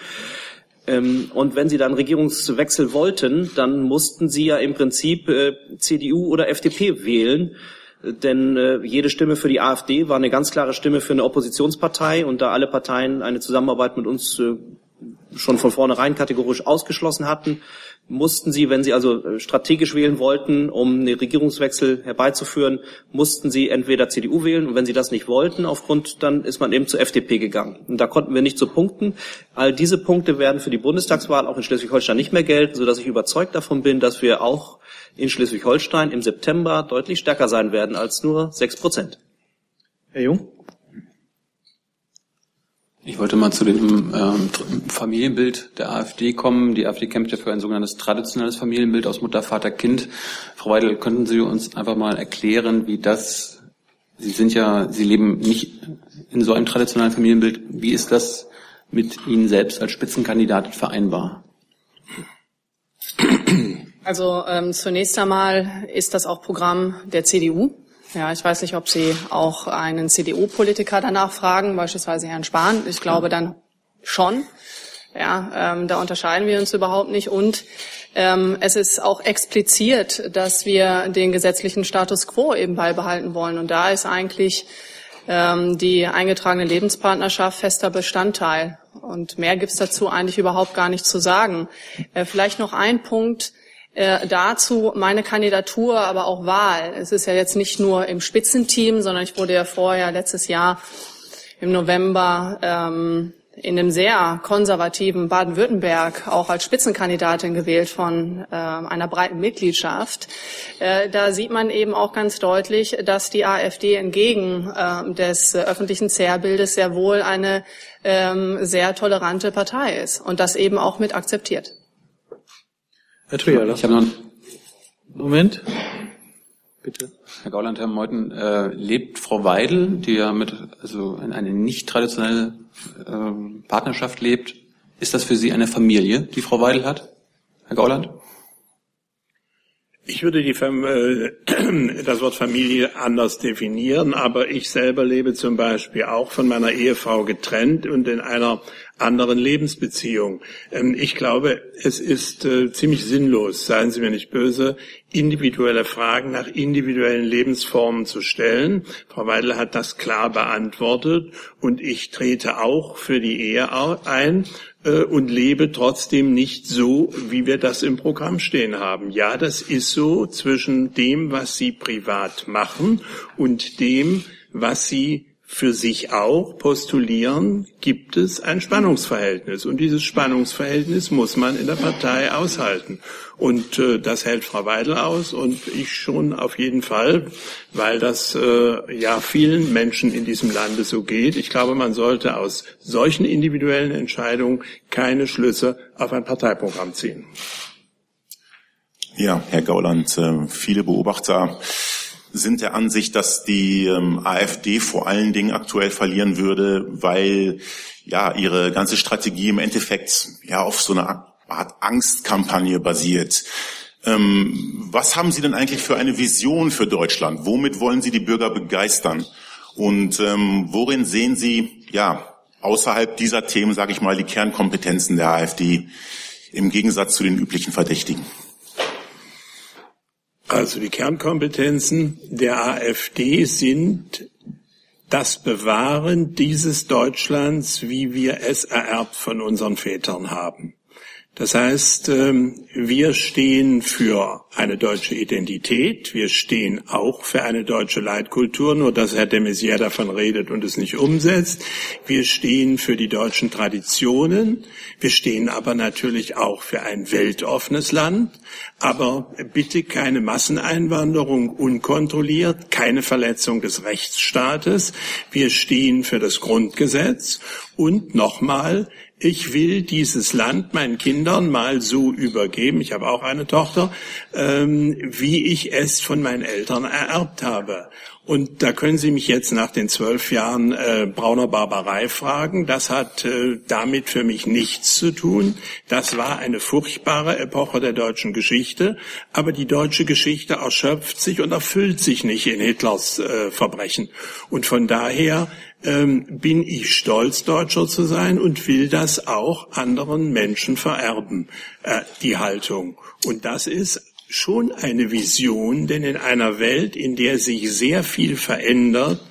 Ähm, und wenn sie dann Regierungswechsel wollten, dann mussten sie ja im Prinzip äh, CDU oder FDP wählen denn äh, jede Stimme für die AfD war eine ganz klare Stimme für eine Oppositionspartei und da alle Parteien eine Zusammenarbeit mit uns schon von vornherein kategorisch ausgeschlossen hatten, mussten sie, wenn sie also äh, strategisch wählen wollten, um einen Regierungswechsel herbeizuführen, mussten sie entweder CDU wählen und wenn sie das nicht wollten, aufgrund, dann ist man eben zur FDP gegangen. Und da konnten wir nicht zu punkten. All diese Punkte werden für die Bundestagswahl auch in Schleswig-Holstein nicht mehr gelten, sodass ich überzeugt davon bin, dass wir auch in Schleswig-Holstein im September deutlich stärker sein werden als nur sechs Prozent. Herr Jung? Ich wollte mal zu dem ähm, Familienbild der AfD kommen. Die AfD kämpft ja für ein sogenanntes traditionelles Familienbild aus Mutter, Vater, Kind. Frau Weidel, könnten Sie uns einfach mal erklären, wie das, Sie sind ja, Sie leben nicht in so einem traditionellen Familienbild. Wie ist das mit Ihnen selbst als Spitzenkandidatin vereinbar? Also ähm, zunächst einmal ist das auch Programm der CDU. Ja, ich weiß nicht, ob Sie auch einen CDU-Politiker danach fragen, beispielsweise Herrn Spahn. Ich glaube dann schon. Ja, ähm, da unterscheiden wir uns überhaupt nicht. Und ähm, es ist auch expliziert, dass wir den gesetzlichen Status quo eben beibehalten wollen. Und da ist eigentlich ähm, die eingetragene Lebenspartnerschaft fester Bestandteil. Und mehr gibt's dazu eigentlich überhaupt gar nicht zu sagen. Äh, vielleicht noch ein Punkt äh, dazu meine Kandidatur, aber auch Wahl. Es ist ja jetzt nicht nur im Spitzenteam, sondern ich wurde ja vorher letztes Jahr im November ähm, in dem sehr konservativen Baden-Württemberg auch als Spitzenkandidatin gewählt von äh, einer breiten Mitgliedschaft. Äh, da sieht man eben auch ganz deutlich, dass die AfD entgegen äh, des öffentlichen Zerrbildes sehr wohl eine ähm, sehr tolerante Partei ist und das eben auch mit akzeptiert. Herr Trier, ich habe noch einen Moment. Bitte. Herr Gauland, Herr Meuthen, äh, lebt Frau Weidel, die ja mit also in eine nicht traditionelle äh, Partnerschaft lebt, ist das für Sie eine Familie, die Frau Weidel hat, Herr Gauland? Ich würde die, äh, das Wort Familie anders definieren, aber ich selber lebe zum Beispiel auch von meiner Ehefrau getrennt und in einer anderen Lebensbeziehung. Ähm, ich glaube, es ist äh, ziemlich sinnlos, seien Sie mir nicht böse, individuelle Fragen nach individuellen Lebensformen zu stellen. Frau Weidel hat das klar beantwortet und ich trete auch für die Ehe ein äh, und lebe trotzdem nicht so, wie wir das im Programm stehen haben. Ja, das ist so zwischen dem, was Sie privat machen und dem, was Sie für sich auch postulieren, gibt es ein Spannungsverhältnis. Und dieses Spannungsverhältnis muss man in der Partei aushalten. Und äh, das hält Frau Weidel aus und ich schon auf jeden Fall, weil das äh, ja vielen Menschen in diesem Lande so geht. Ich glaube, man sollte aus solchen individuellen Entscheidungen keine Schlüsse auf ein Parteiprogramm ziehen. Ja, Herr Gauland, äh, viele Beobachter sind der Ansicht, dass die ähm, AfD vor allen Dingen aktuell verlieren würde, weil ja ihre ganze Strategie im Endeffekt ja auf so einer Art Angstkampagne basiert. Ähm, was haben Sie denn eigentlich für eine Vision für Deutschland? Womit wollen Sie die Bürger begeistern? Und ähm, worin sehen Sie ja außerhalb dieser Themen, sage ich mal, die Kernkompetenzen der AfD im Gegensatz zu den üblichen Verdächtigen? Also die Kernkompetenzen der AfD sind das Bewahren dieses Deutschlands, wie wir es ererbt von unseren Vätern haben. Das heißt, ähm, wir stehen für eine deutsche Identität, wir stehen auch für eine deutsche Leitkultur, nur dass Herr de Maizière davon redet und es nicht umsetzt. Wir stehen für die deutschen Traditionen, wir stehen aber natürlich auch für ein weltoffenes Land, aber bitte keine Masseneinwanderung unkontrolliert, keine Verletzung des Rechtsstaates. Wir stehen für das Grundgesetz. Und nochmal, ich will dieses Land meinen Kindern mal so übergeben, ich habe auch eine Tochter, ähm, wie ich es von meinen Eltern ererbt habe. Und da können Sie mich jetzt nach den zwölf Jahren äh, brauner Barbarei fragen. Das hat äh, damit für mich nichts zu tun. Das war eine furchtbare Epoche der deutschen Geschichte. Aber die deutsche Geschichte erschöpft sich und erfüllt sich nicht in Hitlers äh, Verbrechen. Und von daher ähm, bin ich stolz, Deutscher zu sein und will das auch anderen Menschen vererben, äh, die Haltung. Und das ist schon eine Vision, denn in einer Welt, in der sich sehr viel verändert,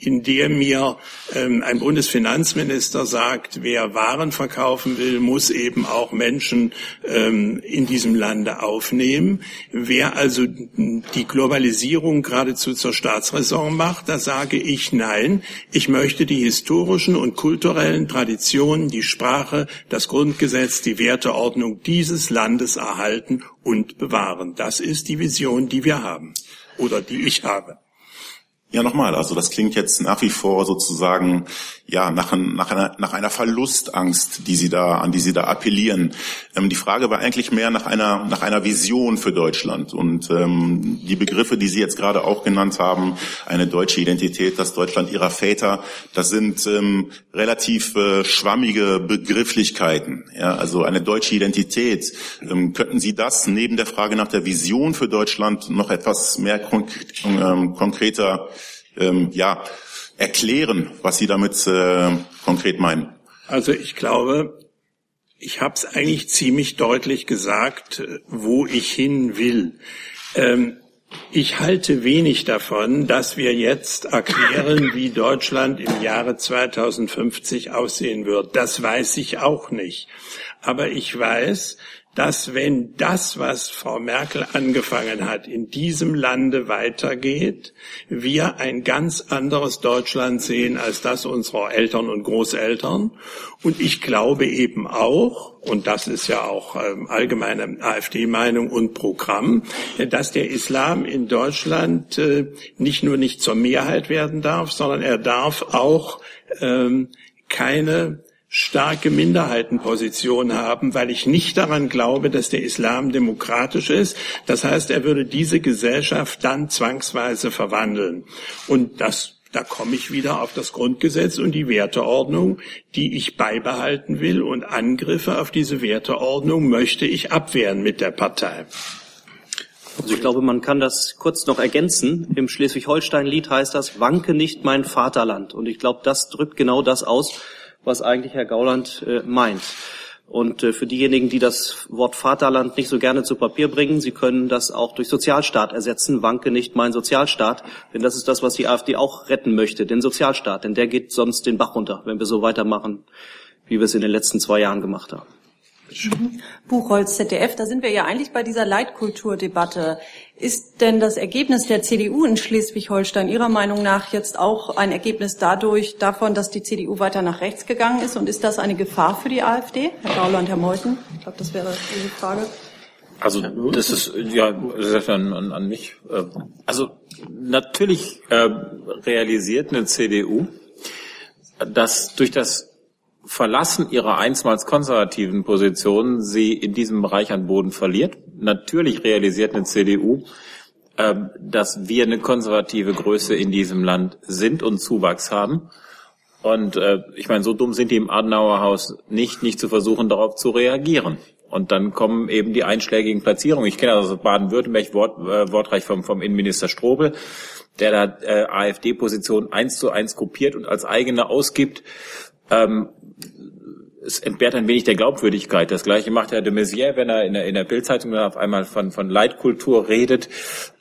in der mir ähm, ein Bundesfinanzminister sagt, wer Waren verkaufen will, muss eben auch Menschen ähm, in diesem Lande aufnehmen. Wer also die Globalisierung geradezu zur Staatsräson macht, da sage ich nein. Ich möchte die historischen und kulturellen Traditionen, die Sprache, das Grundgesetz, die Werteordnung dieses Landes erhalten und bewahren. Das ist die Vision, die wir haben oder die ich habe. Ja, nochmal, also das klingt jetzt nach wie vor sozusagen ja nach, nach, einer, nach einer Verlustangst, die Sie da, an die Sie da appellieren. Ähm, die Frage war eigentlich mehr nach einer, nach einer Vision für Deutschland. Und ähm, die Begriffe, die Sie jetzt gerade auch genannt haben, eine deutsche Identität, das Deutschland Ihrer Väter, das sind ähm, relativ äh, schwammige Begrifflichkeiten. Ja, also eine deutsche Identität. Ähm, könnten Sie das neben der Frage nach der Vision für Deutschland noch etwas mehr konk ähm, konkreter ähm, ja, erklären, was Sie damit äh, konkret meinen? Also ich glaube, ich habe es eigentlich ziemlich deutlich gesagt, wo ich hin will. Ähm, ich halte wenig davon, dass wir jetzt erklären, wie Deutschland im Jahre 2050 aussehen wird. Das weiß ich auch nicht. Aber ich weiß, dass wenn das, was Frau Merkel angefangen hat, in diesem Lande weitergeht, wir ein ganz anderes Deutschland sehen als das unserer Eltern und Großeltern. Und ich glaube eben auch, und das ist ja auch ähm, allgemeine AfD-Meinung und Programm, dass der Islam in Deutschland äh, nicht nur nicht zur Mehrheit werden darf, sondern er darf auch ähm, keine starke Minderheitenposition haben, weil ich nicht daran glaube, dass der Islam demokratisch ist. Das heißt, er würde diese Gesellschaft dann zwangsweise verwandeln. Und das da komme ich wieder auf das Grundgesetz und die Werteordnung, die ich beibehalten will. Und Angriffe auf diese Werteordnung möchte ich abwehren mit der Partei. Also ich glaube, man kann das kurz noch ergänzen. Im Schleswig-Holstein-Lied heißt das, wanke nicht mein Vaterland. Und ich glaube, das drückt genau das aus, was eigentlich Herr Gauland äh, meint. Und äh, für diejenigen, die das Wort Vaterland nicht so gerne zu Papier bringen, sie können das auch durch Sozialstaat ersetzen. Wanke nicht mein Sozialstaat, denn das ist das, was die AfD auch retten möchte, den Sozialstaat, denn der geht sonst den Bach runter, wenn wir so weitermachen, wie wir es in den letzten zwei Jahren gemacht haben. Mhm. Buchholz, ZDF, da sind wir ja eigentlich bei dieser Leitkulturdebatte. Ist denn das Ergebnis der CDU in Schleswig-Holstein Ihrer Meinung nach jetzt auch ein Ergebnis dadurch, davon, dass die CDU weiter nach rechts gegangen ist? Und ist das eine Gefahr für die AfD? Herr Gauland, Herr Meuthen? Ich glaube, das wäre Ihre Frage. Also das ist ja das an, an, an mich. Äh, also natürlich äh, realisiert eine CDU, dass durch das Verlassen ihrer einstmals konservativen Positionen sie in diesem Bereich an Boden verliert. Natürlich realisiert eine CDU, ähm, dass wir eine konservative Größe in diesem Land sind und Zuwachs haben. Und äh, ich meine, so dumm sind die im Adenauer Haus nicht, nicht zu versuchen, darauf zu reagieren. Und dann kommen eben die einschlägigen Platzierungen. Ich kenne also Baden-Württemberg Wort, äh, wortreich vom, vom Innenminister Strobel, der da äh, AfD-Position eins zu eins kopiert und als eigene ausgibt. Ähm, es entbehrt ein wenig der Glaubwürdigkeit. Das gleiche macht Herr de Maizière, wenn er in der, in der Bildzeitung auf einmal von, von Leitkultur redet.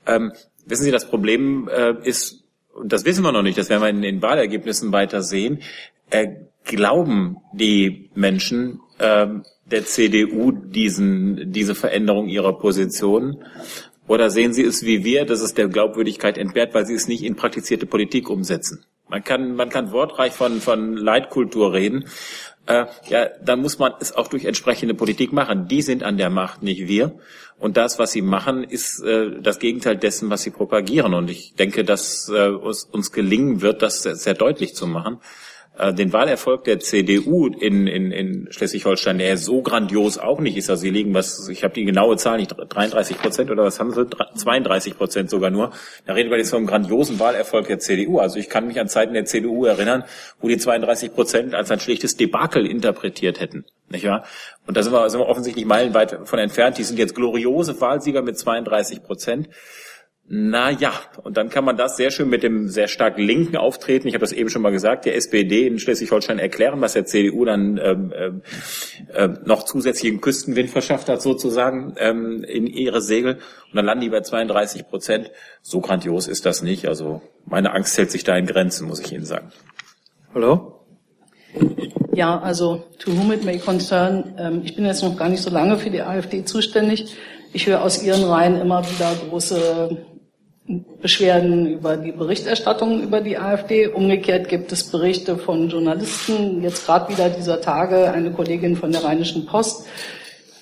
Ähm, wissen Sie, das Problem äh, ist, und das wissen wir noch nicht, das werden wir in den Wahlergebnissen weiter sehen, äh, glauben die Menschen äh, der CDU diesen, diese Veränderung ihrer Position? Oder sehen Sie es wie wir, dass es der Glaubwürdigkeit entbehrt, weil sie es nicht in praktizierte Politik umsetzen? Man kann, man kann wortreich von, von Leitkultur reden. Äh, ja, dann muss man es auch durch entsprechende Politik machen. Die sind an der Macht, nicht wir. Und das, was sie machen, ist äh, das Gegenteil dessen, was sie propagieren. Und ich denke, dass äh, uns, uns gelingen wird, das sehr, sehr deutlich zu machen. Äh, den Wahlerfolg der CDU in, in, in Schleswig-Holstein, der so grandios auch nicht ist. Also sie liegen, was ich habe die genaue Zahl nicht, 33 Prozent oder was haben sie? 32 Prozent sogar nur. Da reden wir jetzt vom grandiosen Wahlerfolg der CDU. Also ich kann mich an Zeiten der CDU erinnern, wo die 32 Prozent als ein schlichtes Debakel interpretiert hätten. Nicht wahr? Und da sind wir, sind wir offensichtlich meilenweit von entfernt. Die sind jetzt gloriose Wahlsieger mit 32 Prozent. Na ja, und dann kann man das sehr schön mit dem sehr stark linken Auftreten, ich habe das eben schon mal gesagt, der SPD in Schleswig-Holstein erklären, was der CDU dann ähm, ähm, äh, noch zusätzlichen Küstenwind verschafft hat, sozusagen ähm, in ihre Segel. Und dann landen die bei 32 Prozent. So grandios ist das nicht. Also meine Angst hält sich da in Grenzen, muss ich Ihnen sagen. Hallo? Ja, also to whom it may concern, ähm, ich bin jetzt noch gar nicht so lange für die AfD zuständig. Ich höre aus Ihren Reihen immer wieder große Beschwerden über die Berichterstattung über die AfD. Umgekehrt gibt es Berichte von Journalisten, jetzt gerade wieder dieser Tage eine Kollegin von der Rheinischen Post,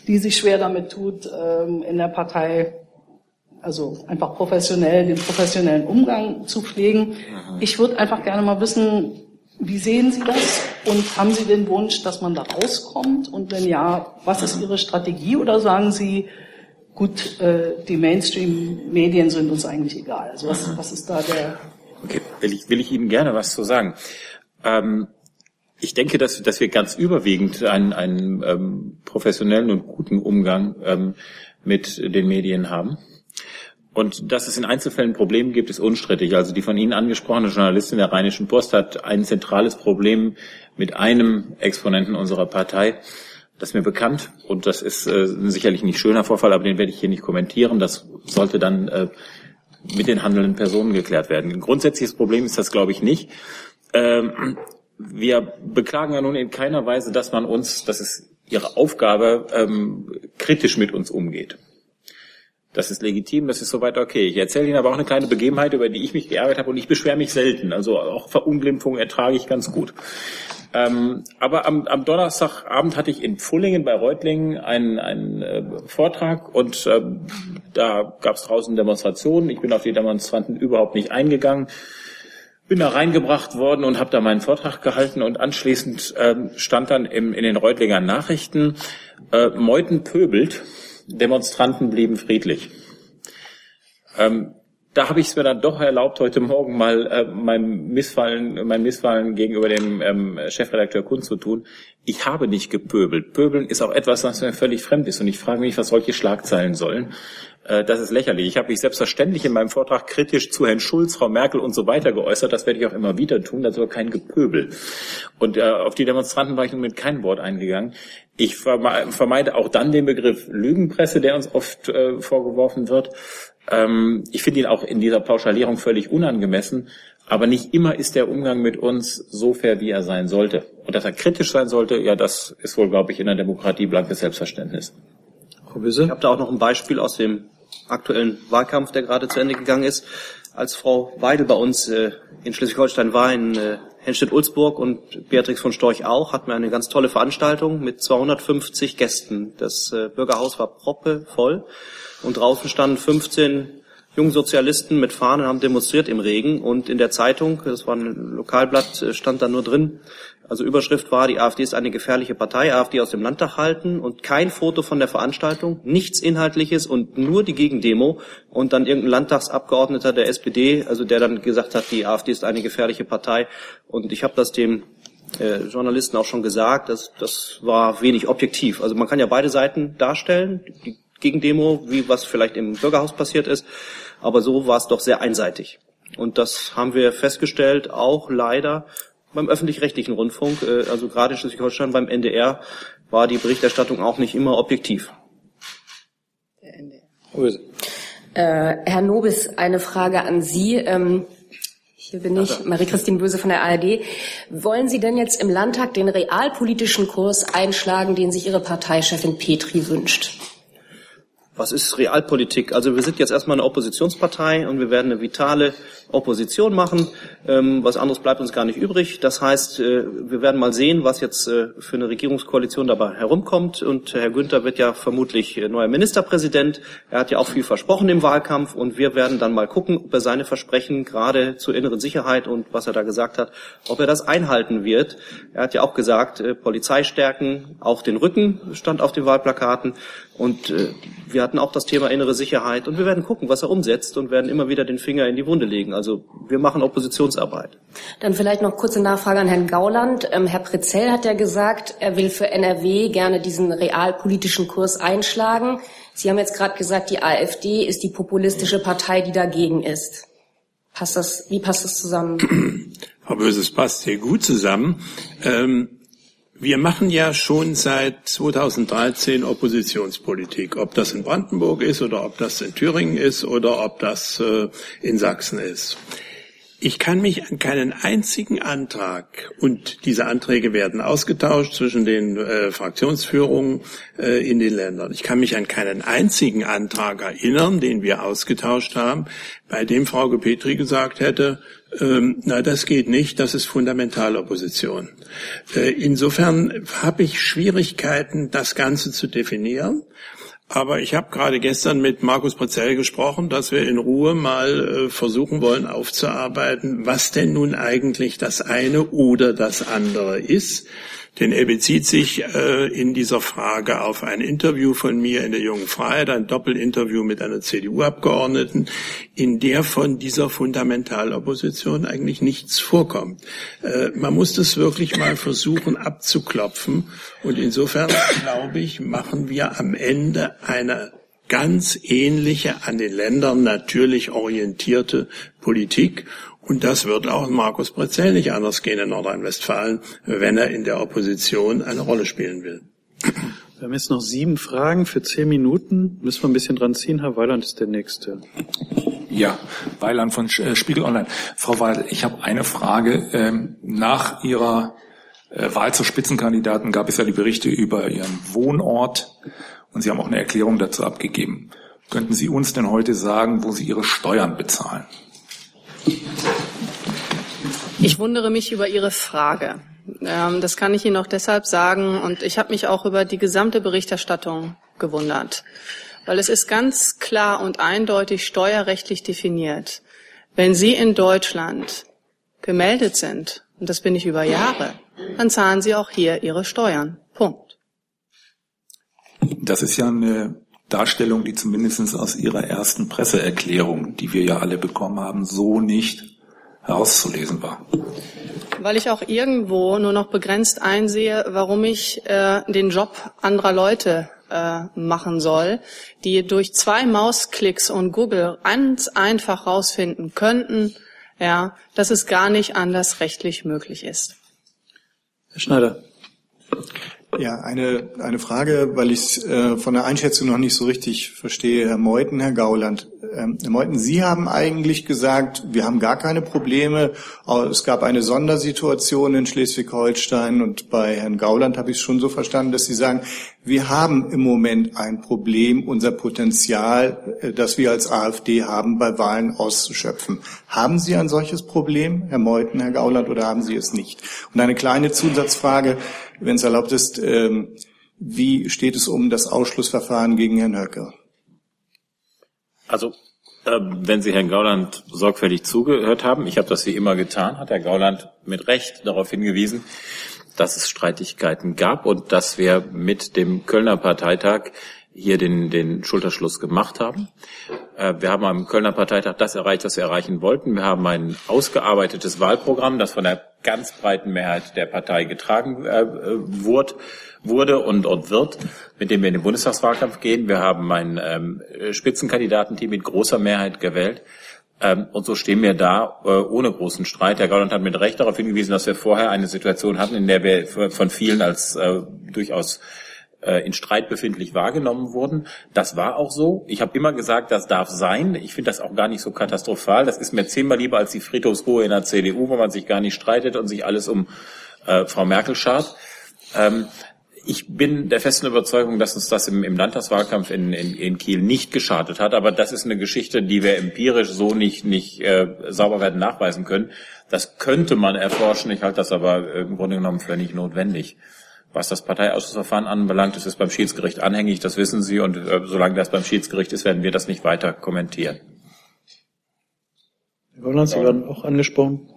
die sich schwer damit tut, ähm, in der Partei also einfach professionell, den professionellen Umgang zu pflegen. Ich würde einfach gerne mal wissen, wie sehen Sie das und haben Sie den Wunsch, dass man da rauskommt? Und wenn ja, was ist Ihre Strategie? Oder sagen Sie, gut, äh, die Mainstream-Medien sind uns eigentlich egal. Also was, was ist da der... Okay, will ich, will ich Ihnen gerne was zu sagen. Ähm, ich denke, dass, dass wir ganz überwiegend einen, einen ähm, professionellen und guten Umgang ähm, mit den Medien haben. Und dass es in Einzelfällen Probleme gibt, ist unstrittig. Also die von Ihnen angesprochene Journalistin der Rheinischen Post hat ein zentrales Problem mit einem Exponenten unserer Partei, Das ist mir bekannt und das ist äh, sicherlich nicht schöner Vorfall, aber den werde ich hier nicht kommentieren. Das sollte dann äh, mit den handelnden Personen geklärt werden. Ein grundsätzliches Problem ist das, glaube ich, nicht. Ähm, wir beklagen ja nun in keiner Weise, dass man uns, das ist Ihre Aufgabe, ähm, kritisch mit uns umgeht. Das ist legitim, das ist soweit okay. Ich erzähle Ihnen aber auch eine kleine Begebenheit, über die ich mich geärgert habe und ich beschwere mich selten. Also auch Verunglimpfung ertrage ich ganz gut. Ähm, aber am, am Donnerstagabend hatte ich in Pfullingen bei Reutlingen einen, einen äh, Vortrag und äh, da gab es draußen Demonstrationen. Ich bin auf die Demonstranten überhaupt nicht eingegangen bin da reingebracht worden und habe da meinen Vortrag gehalten und anschließend ähm, stand dann im, in den Reutlinger Nachrichten, äh, Meuten pöbelt, Demonstranten blieben friedlich. Ähm, da habe ich es mir dann doch erlaubt, heute Morgen mal äh, mein Missfallen, mein Missfallen gegenüber dem ähm, Chefredakteur Kunz zu tun. Ich habe nicht gepöbelt. Pöbeln ist auch etwas, was mir völlig fremd ist. Und ich frage mich, was solche Schlagzeilen sollen. Äh, das ist lächerlich. Ich habe mich selbstverständlich in meinem Vortrag kritisch zu Herrn Schulz, Frau Merkel und so weiter geäußert. Das werde ich auch immer wieder tun. Das ist aber kein Gepöbel. Und äh, auf die Demonstranten war ich nun mit kein Wort eingegangen. Ich vermeide auch dann den Begriff Lügenpresse, der uns oft äh, vorgeworfen wird. Ähm, ich finde ihn auch in dieser Pauschalierung völlig unangemessen. Aber nicht immer ist der Umgang mit uns so fair, wie er sein sollte. Und dass er kritisch sein sollte, ja, das ist wohl, glaube ich, in der Demokratie blankes Selbstverständnis. Frau Büse? Ich habe da auch noch ein Beispiel aus dem aktuellen Wahlkampf, der gerade zu Ende gegangen ist. Als Frau Weidel bei uns äh, in Schleswig-Holstein war, in äh, Henstedt-Ulzburg und Beatrix von Storch auch, hatten wir eine ganz tolle Veranstaltung mit 250 Gästen. Das äh, Bürgerhaus war proppe voll. Und draußen standen 15 Jungsozialisten mit Fahnen, haben demonstriert im Regen. Und in der Zeitung, das war ein Lokalblatt, stand da nur drin, also Überschrift war, die AfD ist eine gefährliche Partei, AfD aus dem Landtag halten und kein Foto von der Veranstaltung, nichts Inhaltliches und nur die Gegendemo und dann irgendein Landtagsabgeordneter der SPD, also der dann gesagt hat, die AfD ist eine gefährliche Partei. Und ich habe das dem äh, Journalisten auch schon gesagt, das, das war wenig objektiv. Also man kann ja beide Seiten darstellen. Die Gegendemo, wie was vielleicht im Bürgerhaus passiert ist. Aber so war es doch sehr einseitig. Und das haben wir festgestellt, auch leider beim öffentlich-rechtlichen Rundfunk, äh, also gerade in Schleswig-Holstein beim NDR, war die Berichterstattung auch nicht immer objektiv. Äh, Herr Nobis, eine Frage an Sie. Ähm, hier bin ich, Marie-Christine Böse von der ARD. Wollen Sie denn jetzt im Landtag den realpolitischen Kurs einschlagen, den sich Ihre Parteichefin Petri wünscht? Was ist Realpolitik? Also wir sind jetzt erstmal eine Oppositionspartei und wir werden eine vitale Opposition machen. Ähm, was anderes bleibt uns gar nicht übrig. Das heißt, äh, wir werden mal sehen, was jetzt äh, für eine Regierungskoalition dabei herumkommt. Und Herr Günther wird ja vermutlich äh, neuer Ministerpräsident. Er hat ja auch viel versprochen im Wahlkampf und wir werden dann mal gucken, ob er seine Versprechen gerade zur inneren Sicherheit und was er da gesagt hat, ob er das einhalten wird. Er hat ja auch gesagt, äh, Polizei stärken, auch den Rücken stand auf den Wahlplakaten. Und äh, wir hatten auch das Thema innere Sicherheit und wir werden gucken, was er umsetzt und werden immer wieder den Finger in die Wunde legen. Also wir machen Oppositionsarbeit. Dann vielleicht noch kurze Nachfrage an Herrn Gauland. Ähm, Herr Prezell hat ja gesagt, er will für NRW gerne diesen realpolitischen Kurs einschlagen. Sie haben jetzt gerade gesagt, die AfD ist die populistische Partei, die dagegen ist. Passt das, wie passt das zusammen? Frau Böse, es passt sehr gut zusammen. Ähm, wir machen ja schon seit 2013 Oppositionspolitik, ob das in Brandenburg ist oder ob das in Thüringen ist oder ob das äh, in Sachsen ist. Ich kann mich an keinen einzigen Antrag, und diese Anträge werden ausgetauscht zwischen den äh, Fraktionsführungen äh, in den Ländern, ich kann mich an keinen einzigen Antrag erinnern, den wir ausgetauscht haben, bei dem Frau Petri gesagt hätte, ähm, na, das geht nicht, das ist Fundamentalopposition. Äh, insofern habe ich Schwierigkeiten, das Ganze zu definieren. Aber ich habe gerade gestern mit Markus Prezell gesprochen, dass wir in Ruhe mal äh, versuchen wollen aufzuarbeiten, was denn nun eigentlich das eine oder das andere ist. Denn er bezieht sich äh, in dieser Frage auf ein Interview von mir in der Jungen Freiheit, ein Doppelinterview mit einer CDU-Abgeordneten, in der von dieser Fundamentalopposition eigentlich nichts vorkommt. Äh, man muss das wirklich mal versuchen abzuklopfen. Und insofern, glaube ich, machen wir am Ende eine ganz ähnliche, an den Ländern natürlich orientierte Politik. Und das wird auch Markus Brezell nicht anders gehen in Nordrhein-Westfalen, wenn er in der Opposition eine Rolle spielen will. Wir haben jetzt noch sieben Fragen für zehn Minuten. Müssen wir ein bisschen dran ziehen. Herr Weiland ist der Nächste. Ja, Weiland von äh, Spiegel Online. Frau Weil, ich habe eine Frage. Ähm, nach Ihrer äh, Wahl zur Spitzenkandidaten gab es ja die Berichte über Ihren Wohnort und Sie haben auch eine Erklärung dazu abgegeben. Könnten Sie uns denn heute sagen, wo Sie Ihre Steuern bezahlen? Ich wundere mich über Ihre Frage. Ähm, das kann ich Ihnen auch deshalb sagen. Und ich habe mich auch über die gesamte Berichterstattung gewundert. Weil es ist ganz klar und eindeutig steuerrechtlich definiert. Wenn Sie in Deutschland gemeldet sind, und das bin ich über Jahre, dann zahlen Sie auch hier Ihre Steuern. Punkt. Das ist ja eine Darstellung, die zumindest aus Ihrer ersten Presseerklärung, die wir ja alle bekommen haben, so nicht herauszulesen war. Weil ich auch irgendwo nur noch begrenzt einsehe, warum ich äh, den Job anderer Leute äh, machen soll, die durch zwei Mausklicks und Google ganz einfach herausfinden könnten, ja, dass es gar nicht anders rechtlich möglich ist. Herr Schneider. Ja, eine, eine Frage, weil ich es äh, von der Einschätzung noch nicht so richtig verstehe. Herr Meuthen, Herr Gauland. Ähm, Herr Meuthen, Sie haben eigentlich gesagt, wir haben gar keine Probleme. Es gab eine Sondersituation in Schleswig-Holstein und bei Herrn Gauland habe ich es schon so verstanden, dass Sie sagen, wir haben im Moment ein Problem, unser Potenzial, äh, das wir als AfD haben, bei Wahlen auszuschöpfen. Haben Sie ein solches Problem, Herr Meuthen, Herr Gauland, oder haben Sie es nicht? Und eine kleine Zusatzfrage, wenn es erlaubt ist, ähm, wie steht es um das Ausschlussverfahren gegen Herrn Höcke? Also äh, wenn Sie Herrn Gauland sorgfältig zugehört haben, ich habe das wie immer getan, hat Herr Gauland mit Recht darauf hingewiesen, dass es Streitigkeiten gab und dass wir mit dem Kölner Parteitag hier den, den Schulterschluss gemacht haben. Äh, wir haben am Kölner Parteitag das erreicht, was wir erreichen wollten. Wir haben ein ausgearbeitetes Wahlprogramm, das von der ganz breiten Mehrheit der Partei getragen äh, wurde, wurde und, und wird, mit dem wir in den Bundestagswahlkampf gehen. Wir haben ein ähm, Spitzenkandidatenteam mit großer Mehrheit gewählt. Ähm, und so stehen wir da äh, ohne großen Streit. Herr Gauland hat mit Recht darauf hingewiesen, dass wir vorher eine Situation hatten, in der wir von vielen als äh, durchaus äh, in Streit befindlich wahrgenommen wurden. Das war auch so. Ich habe immer gesagt, das darf sein. Ich finde das auch gar nicht so katastrophal. Das ist mir zehnmal lieber als die Friedhofsruhe in der CDU, wo man sich gar nicht streitet und sich alles um äh, Frau Merkel schart. Ähm, ich bin der festen Überzeugung, dass uns das im, im Landtagswahlkampf in, in, in, Kiel nicht geschadet hat. Aber das ist eine Geschichte, die wir empirisch so nicht, nicht äh, sauber werden nachweisen können. Das könnte man erforschen. Ich halte das aber im Grunde genommen für nicht notwendig. Was das Parteiausschussverfahren anbelangt, ist es beim Schiedsgericht anhängig, das wissen Sie. Und äh, solange das beim Schiedsgericht ist, werden wir das nicht weiter kommentieren. Herr Golland, Sie werden auch angesprochen.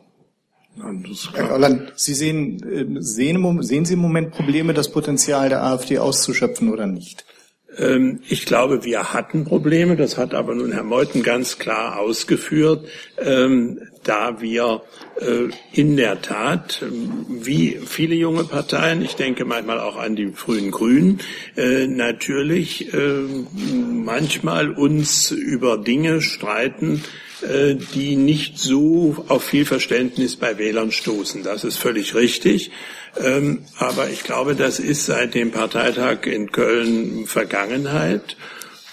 Herr Gauland, Sie sehen, äh, sehen, sehen Sie im Moment Probleme, das Potenzial der AfD auszuschöpfen oder nicht? Ähm, ich glaube, wir hatten Probleme, das hat aber nun Herr Meuthen ganz klar ausgeführt, ähm, da wir äh, in der Tat, ähm, wie viele junge Parteien, ich denke manchmal auch an die frühen Grünen, äh, natürlich manchmal uns über Dinge streiten, die nicht so auf viel Verständnis bei Wählern stoßen. Das ist völlig richtig. Ähm, aber ich glaube, das ist seit dem Parteitag in Köln Vergangenheit.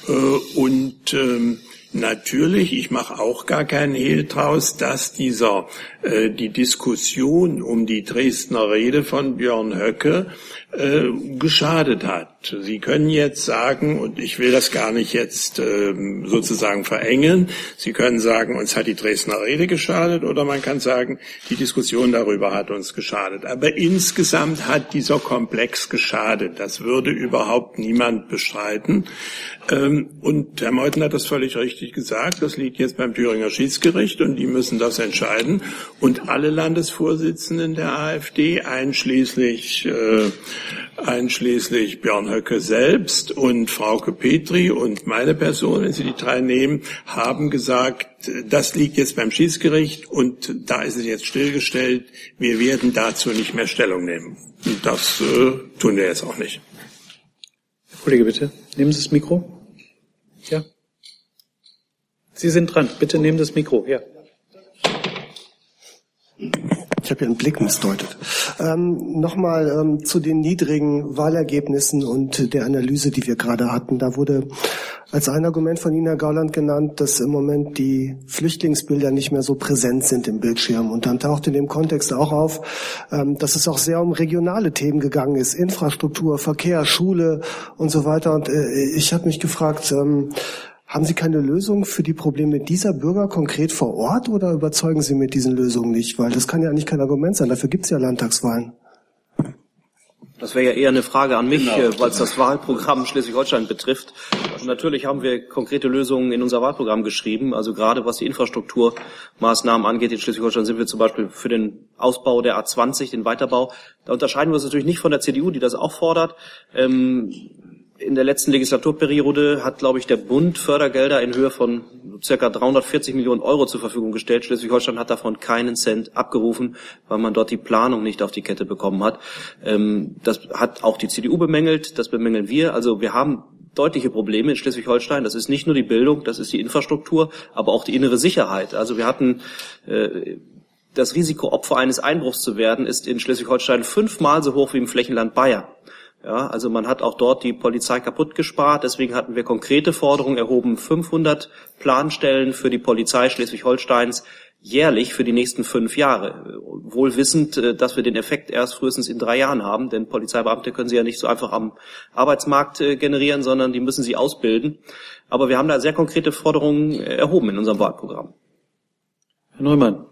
Äh, und ähm, Natürlich, ich mache auch gar keinen Hehl draus, dass dieser äh, die Diskussion um die Dresdner Rede von Björn Höcke äh, geschadet hat. Sie können jetzt sagen, und ich will das gar nicht jetzt äh, sozusagen verengen, Sie können sagen, uns hat die Dresdner Rede geschadet, oder man kann sagen, die Diskussion darüber hat uns geschadet. Aber insgesamt hat dieser Komplex geschadet. Das würde überhaupt niemand bestreiten. Ähm, und Herr Meuthen hat das völlig richtig gesagt. Das liegt jetzt beim Thüringer Schiedsgericht und die müssen das entscheiden. Und alle Landesvorsitzenden der AfD, einschließlich, äh, einschließlich Björn Höcke selbst und Frauke Petri und meine Person, wenn Sie die drei nehmen, haben gesagt, das liegt jetzt beim Schiedsgericht und da ist es jetzt stillgestellt. Wir werden dazu nicht mehr Stellung nehmen. Und das äh, tun wir jetzt auch nicht. Kollege, bitte, nehmen Sie das Mikro. Ja. Sie sind dran. Bitte nehmen das Mikro. Ja. Ich habe Ihren Blick missdeutet. Ähm, Nochmal ähm, zu den niedrigen Wahlergebnissen und der Analyse, die wir gerade hatten. Da wurde als ein Argument von Herr Gauland, genannt, dass im Moment die Flüchtlingsbilder nicht mehr so präsent sind im Bildschirm. Und dann taucht in dem Kontext auch auf, ähm, dass es auch sehr um regionale Themen gegangen ist. Infrastruktur, Verkehr, Schule und so weiter. Und äh, ich habe mich gefragt, ähm, haben Sie keine Lösung für die Probleme dieser Bürger konkret vor Ort oder überzeugen Sie mit diesen Lösungen nicht? Weil das kann ja eigentlich kein Argument sein. Dafür gibt es ja Landtagswahlen. Das wäre ja eher eine Frage an mich, genau. Äh, weil es das Wahlprogramm Schleswig-Holstein betrifft. Und natürlich haben wir konkrete Lösungen in unser Wahlprogramm geschrieben. Also gerade was die Infrastrukturmaßnahmen angeht in Schleswig-Holstein sind wir zum Beispiel für den Ausbau der A20, den Weiterbau. Da unterscheiden wir uns natürlich nicht von der CDU, die das auch fordert. Ähm, in der letzten Legislaturperiode hat, glaube ich, der Bund Fördergelder in Höhe von circa 340 Millionen Euro zur Verfügung gestellt. Schleswig-Holstein hat davon keinen Cent abgerufen, weil man dort die Planung nicht auf die Kette bekommen hat. Ähm, das hat auch die CDU bemängelt, das bemängeln wir. Also wir haben deutliche Probleme in Schleswig-Holstein. Das ist nicht nur die Bildung, das ist die Infrastruktur, aber auch die innere Sicherheit. Also wir hatten äh, das Risiko, Opfer eines Einbruchs zu werden, ist in Schleswig-Holstein fünfmal so hoch wie im Flächenland Bayern. Ja, also man hat auch dort die Polizei kaputt gespart. Deswegen hatten wir konkrete Forderungen erhoben, 500 Planstellen für die Polizei Schleswig-Holsteins jährlich für die nächsten fünf Jahre. Wohl wissend, äh, dass wir den Effekt erst frühestens in drei Jahren haben, denn Polizeibeamte können sie ja nicht so einfach am Arbeitsmarkt äh, generieren, sondern die müssen sie ausbilden. Aber wir haben da sehr konkrete Forderungen äh, erhoben in unserem Wahlprogramm. Herr Neumann.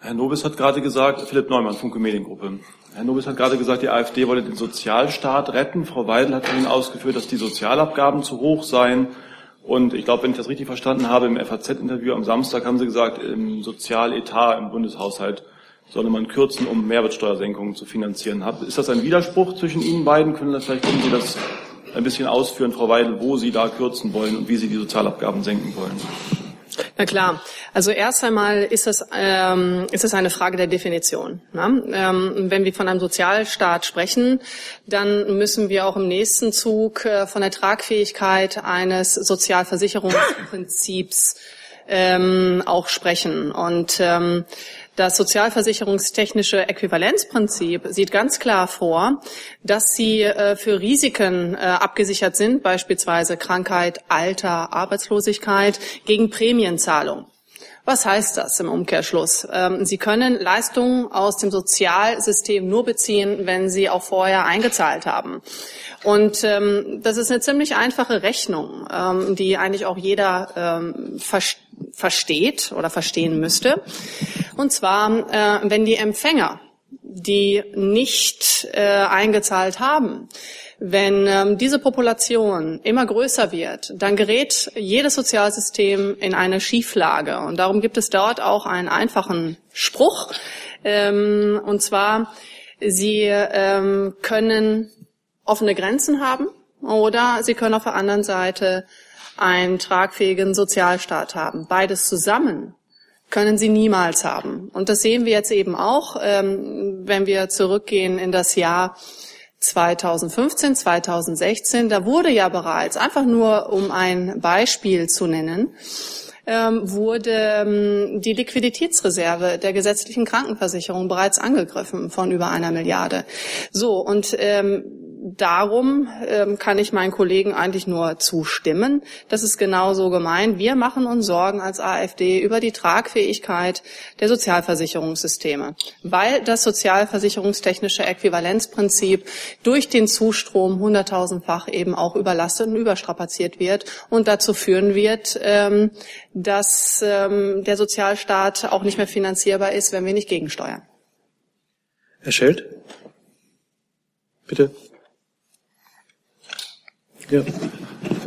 Herr Nobis hat gerade gesagt, Philipp Neumann, Funke Mediengruppe. Herr Nobis hat gerade gesagt, die AfD wolle den Sozialstaat retten. Frau Weidel hat Ihnen ausgeführt, dass die Sozialabgaben zu hoch seien. Und ich glaube, wenn ich das richtig verstanden habe, im FAZ-Interview am Samstag haben Sie gesagt, im Sozialetat im Bundeshaushalt solle man kürzen, um Mehrwertsteuersenkungen zu finanzieren. Ist das ein Widerspruch zwischen Ihnen beiden? Können das, vielleicht können Sie das ein bisschen ausführen, Frau Weidel, wo Sie da kürzen wollen und wie Sie die Sozialabgaben senken wollen? Na klar. Also erst einmal ist es, ähm, ist es eine Frage der Definition. Ne? Ähm, wenn wir von einem Sozialstaat sprechen, dann müssen wir auch im nächsten Zug äh, von der Tragfähigkeit eines Sozialversicherungsprinzips ähm, auch sprechen. Und ähm, das sozialversicherungstechnische Äquivalenzprinzip sieht ganz klar vor, dass sie äh, für Risiken äh, abgesichert sind, beispielsweise Krankheit, Alter, Arbeitslosigkeit, gegen Prämienzahlung. Was heißt das im Umkehrschluss? Ähm, sie können Leistungen aus dem Sozialsystem nur beziehen, wenn Sie auch vorher eingezahlt haben. Und ähm, das ist eine ziemlich einfache Rechnung, ähm, die eigentlich auch jeder versteht versteht oder verstehen müsste. Und zwar, äh, wenn die Empfänger, die nicht äh, eingezahlt haben, wenn ähm, diese Population immer größer wird, dann gerät jedes Sozialsystem in eine Schieflage. Und darum gibt es dort auch einen einfachen Spruch. Ähm, und zwar, sie ähm, können offene Grenzen haben oder sie können auf der anderen Seite einen tragfähigen Sozialstaat haben. Beides zusammen können sie niemals haben. Und das sehen wir jetzt eben auch, ähm, wenn wir zurückgehen in das Jahr 2015, 2016. Da wurde ja bereits, einfach nur um ein Beispiel zu nennen, ähm, wurde ähm, die Liquiditätsreserve der gesetzlichen Krankenversicherung bereits angegriffen von über einer Milliarde. So, und ähm, darum ähm, kann ich meinen Kollegen eigentlich nur zustimmen. Das ist genau so gemeint. Wir machen uns Sorgen als AfD über die Tragfähigkeit der Sozialversicherungssysteme, weil das sozialversicherungstechnische Äquivalenzprinzip durch den Zustrom hunderttausendfach eben auch überlastet und überstrapaziert wird und dazu führen wird, ähm, dass ähm, der Sozialstaat auch nicht mehr finanzierbar ist, wenn wir nicht gegensteuern. Herr Schelt? Bitte. Ja.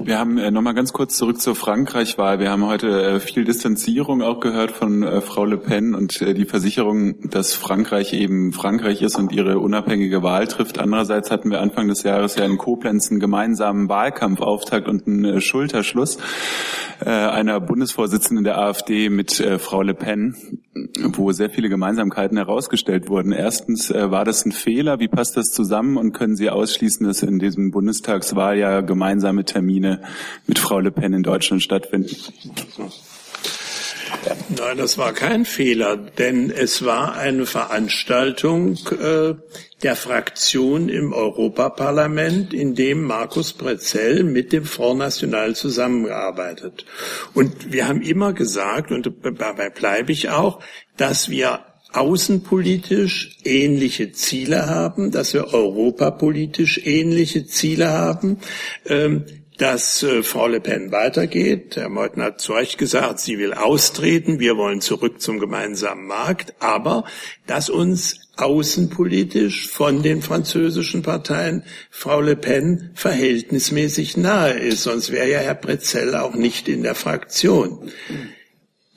Wir haben äh, nochmal ganz kurz zurück zur Frankreich-Wahl. Wir haben heute äh, viel Distanzierung auch gehört von äh, Frau Le Pen und äh, die Versicherung, dass Frankreich eben Frankreich ist und ihre unabhängige Wahl trifft. Andererseits hatten wir Anfang des Jahres ja in Koblenz einen gemeinsamen Wahlkampfauftakt und einen äh, Schulterschluss äh, einer Bundesvorsitzenden der AfD mit äh, Frau Le Pen, wo sehr viele Gemeinsamkeiten herausgestellt wurden. Erstens, war das ein Fehler? Wie passt das zusammen? Und können Sie ausschließen, dass in diesem Bundestagswahljahr gemeinsame Termine mit Frau Le Pen in Deutschland stattfinden? Nein, das war kein Fehler, denn es war eine Veranstaltung äh, der Fraktion im Europaparlament, in dem Markus Prezell mit dem Front National zusammengearbeitet. Und wir haben immer gesagt, und dabei bleibe ich auch, dass wir außenpolitisch ähnliche Ziele haben, dass wir europapolitisch ähnliche Ziele haben. Ähm, dass äh, Frau Le Pen weitergeht. Herr Meuthen hat zu Recht gesagt, sie will austreten, wir wollen zurück zum gemeinsamen Markt, aber dass uns außenpolitisch von den französischen Parteien Frau Le Pen verhältnismäßig nahe ist, sonst wäre ja Herr Brezell auch nicht in der Fraktion.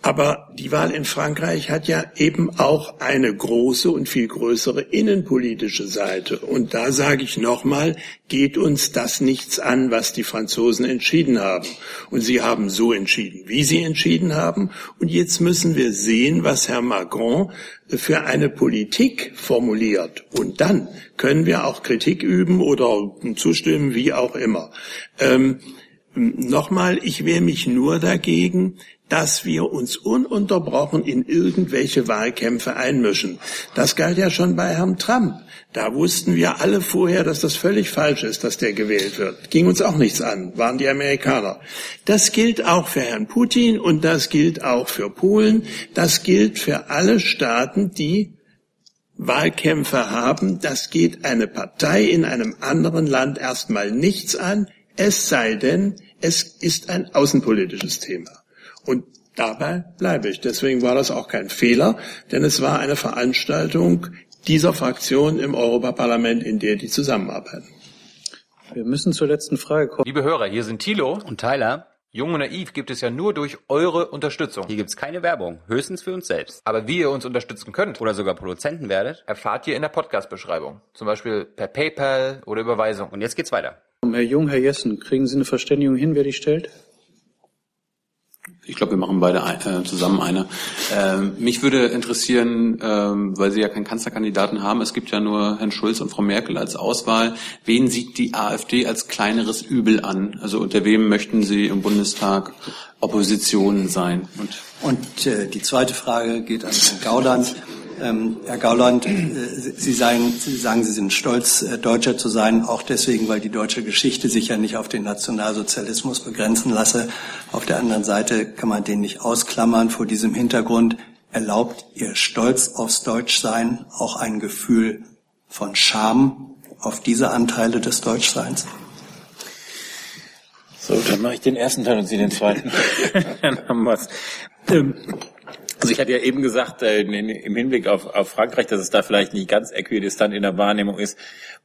Aber die Wahl in Frankreich hat ja eben auch eine große und viel größere innenpolitische Seite. Und da sage ich nochmal, geht uns das nichts an, was die Franzosen entschieden haben. Und sie haben so entschieden, wie sie entschieden haben. Und jetzt müssen wir sehen, was Herr Macron für eine Politik formuliert. Und dann können wir auch Kritik üben oder zustimmen, wie auch immer. Ähm, Nochmal, ich wehre mich nur dagegen, dass wir uns ununterbrochen in irgendwelche Wahlkämpfe einmischen. Das galt ja schon bei Herrn Trump. Da wussten wir alle vorher, dass das völlig falsch ist, dass der gewählt wird. Ging uns auch nichts an, waren die Amerikaner. Das gilt auch für Herrn Putin und das gilt auch für Polen. Das gilt für alle Staaten, die Wahlkämpfe haben. Das geht eine Partei in einem anderen Land erstmal nichts an, es sei denn, es ist ein außenpolitisches Thema. Und dabei bleibe ich. Deswegen war das auch kein Fehler, denn es war eine Veranstaltung dieser Fraktion im Europaparlament, in der die zusammenarbeiten. Wir müssen zur letzten Frage kommen. Liebe Hörer, hier sind Thilo und Tyler. Jung und naiv gibt es ja nur durch eure Unterstützung. Hier gibt's keine Werbung, höchstens für uns selbst. Aber wie ihr uns unterstützen könnt oder sogar Produzenten werdet, erfahrt ihr in der Podcast-Beschreibung. Zum Beispiel per PayPal oder Überweisung. Und jetzt geht's weiter. Herr Jung, Herr Jessen, kriegen Sie eine Verständigung hin, wer die stellt? Ich glaube, wir machen beide ein, äh, zusammen eine. Ähm, mich würde interessieren, ähm, weil Sie ja keinen Kanzlerkandidaten haben, es gibt ja nur Herrn Schulz und Frau Merkel als Auswahl. Wen sieht die AfD als kleineres Übel an? Also unter wem möchten Sie im Bundestag Opposition sein? Und, und äh, die zweite Frage geht an Herrn Gauland. Ähm, Herr Gauland, äh, Sie, sagen, Sie sagen, Sie sind stolz, äh, Deutscher zu sein, auch deswegen, weil die deutsche Geschichte sich ja nicht auf den Nationalsozialismus begrenzen lasse. Auf der anderen Seite kann man den nicht ausklammern. Vor diesem Hintergrund erlaubt Ihr Stolz aufs Deutschsein auch ein Gefühl von Scham auf diese Anteile des Deutschseins? So, dann mache ich den ersten Teil und Sie den zweiten. dann haben wir's. Ähm, also ich hatte ja eben gesagt, äh, im Hinblick auf, auf Frankreich, dass es da vielleicht nicht ganz äquidistant in der Wahrnehmung ist.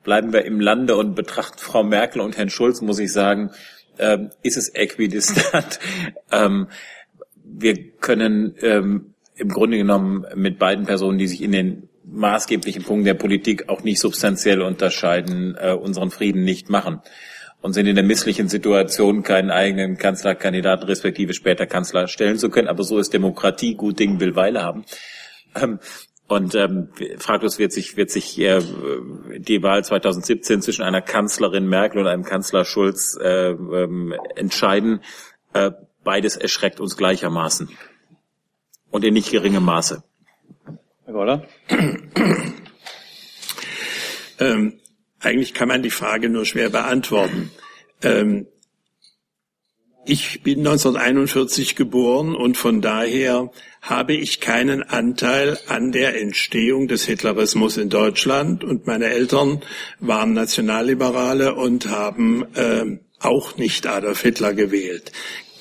Bleiben wir im Lande und betrachten Frau Merkel und Herrn Schulz, muss ich sagen, ähm, ist es äquidistant. ähm, wir können ähm, im Grunde genommen mit beiden Personen, die sich in den maßgeblichen Punkten der Politik auch nicht substanziell unterscheiden, äh, unseren Frieden nicht machen und sind in der misslichen Situation, keinen eigenen Kanzlerkandidaten respektive später Kanzler stellen zu können. Aber so ist Demokratie, gut Ding will Weile haben. Ähm, und ähm, fraglos wird sich, wird sich äh, die Wahl 2017 zwischen einer Kanzlerin Merkel und einem Kanzler Schulz äh, ähm, entscheiden. Äh, beides erschreckt uns gleichermaßen. Und in nicht geringem Maße. Herr Goller? ähm, eigentlich kann man die Frage nur schwer beantworten. Ähm, ich bin 1941 geboren und von daher habe ich keinen Anteil an der Entstehung des Hitlerismus in Deutschland und meine Eltern waren Nationalliberale und haben äh, auch nicht Adolf Hitler gewählt.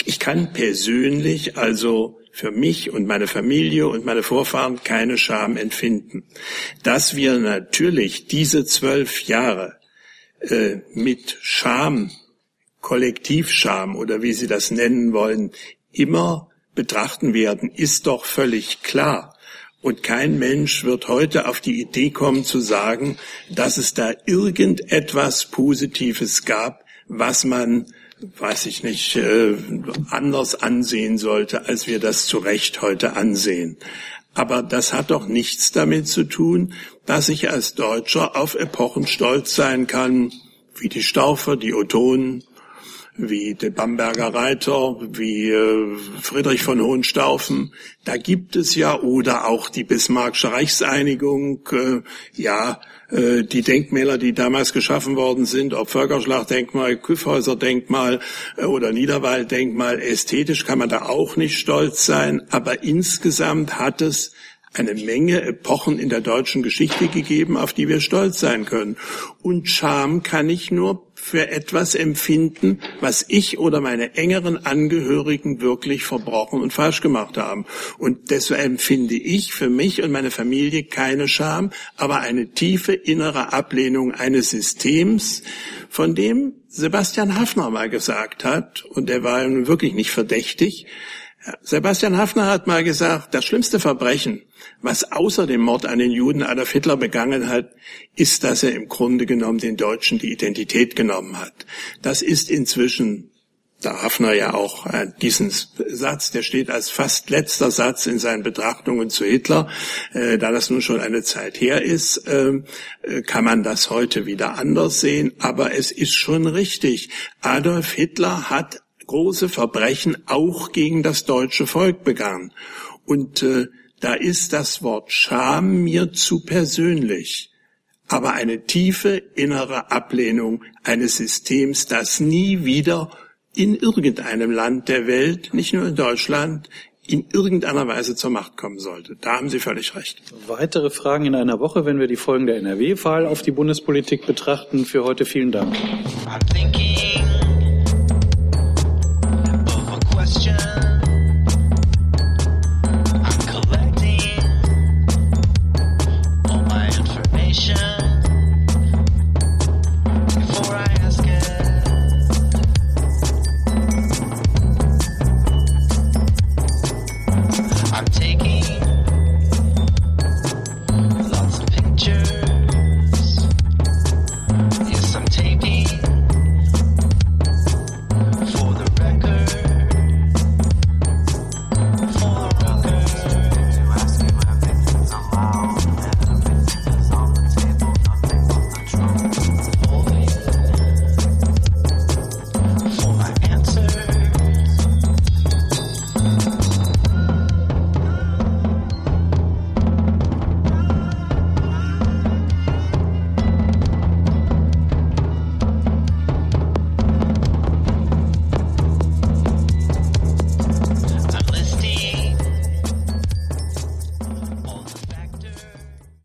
Ich kann persönlich also für mich und meine Familie und meine Vorfahren keine Scham empfinden. Dass wir natürlich diese zwölf Jahre äh, mit Scham, Kollektivscham oder wie Sie das nennen wollen, immer betrachten werden, ist doch völlig klar. Und kein Mensch wird heute auf die Idee kommen zu sagen, dass es da irgendetwas Positives gab, was man weiß ich nicht, äh, anders ansehen sollte, als wir das zu Recht heute ansehen. Aber das hat doch nichts damit zu tun, dass ich als Deutscher auf Epochen stolz sein kann, wie die Staufer, die Otonen, wie de Bamberger Reiter, wie äh, Friedrich von Hohenstaufen. Da gibt es ja, oder auch die Bismarckische Reichseinigung, äh, ja, die Denkmäler, die damals geschaffen worden sind, ob Völkerschlachtdenkmal, Küffhäuserdenkmal äh, oder Niederwalddenkmal, ästhetisch kann man da auch nicht stolz sein, aber insgesamt hat es eine Menge Epochen in der deutschen Geschichte gegeben, auf die wir stolz sein können. Und Scham kann ich nur für etwas empfinden, was ich oder meine engeren Angehörigen wirklich verbrochen und falsch gemacht haben. Und deshalb empfinde ich für mich und meine Familie keine Scham, aber eine tiefe innere Ablehnung eines Systems, von dem Sebastian Hafner mal gesagt hat, und er war nun wirklich nicht verdächtig, Sebastian Hafner hat mal gesagt, das schlimmste Verbrechen, was außer dem Mord an den Juden Adolf Hitler begangen hat, ist, dass er im Grunde genommen den Deutschen die Identität genommen hat. Das ist inzwischen da Hafner ja auch äh, diesen Satz, der steht als fast letzter Satz in seinen Betrachtungen zu Hitler. Äh, da das nun schon eine Zeit her ist, ähm, äh, kann man das heute wieder anders sehen. Aber es ist schon richtig. Adolf Hitler hat große Verbrechen auch gegen das deutsche Volk begangen. Und äh, da ist das Wort Scham mir zu persönlich. Aber eine tiefe innere Ablehnung eines Systems, das nie wieder in irgendeinem Land der Welt, nicht nur in Deutschland, in irgendeiner Weise zur Macht kommen sollte. Da haben Sie völlig recht. Weitere Fragen in einer Woche, wenn wir die Folgen der NRW-Wahl auf die Bundespolitik betrachten. Für heute vielen Dank.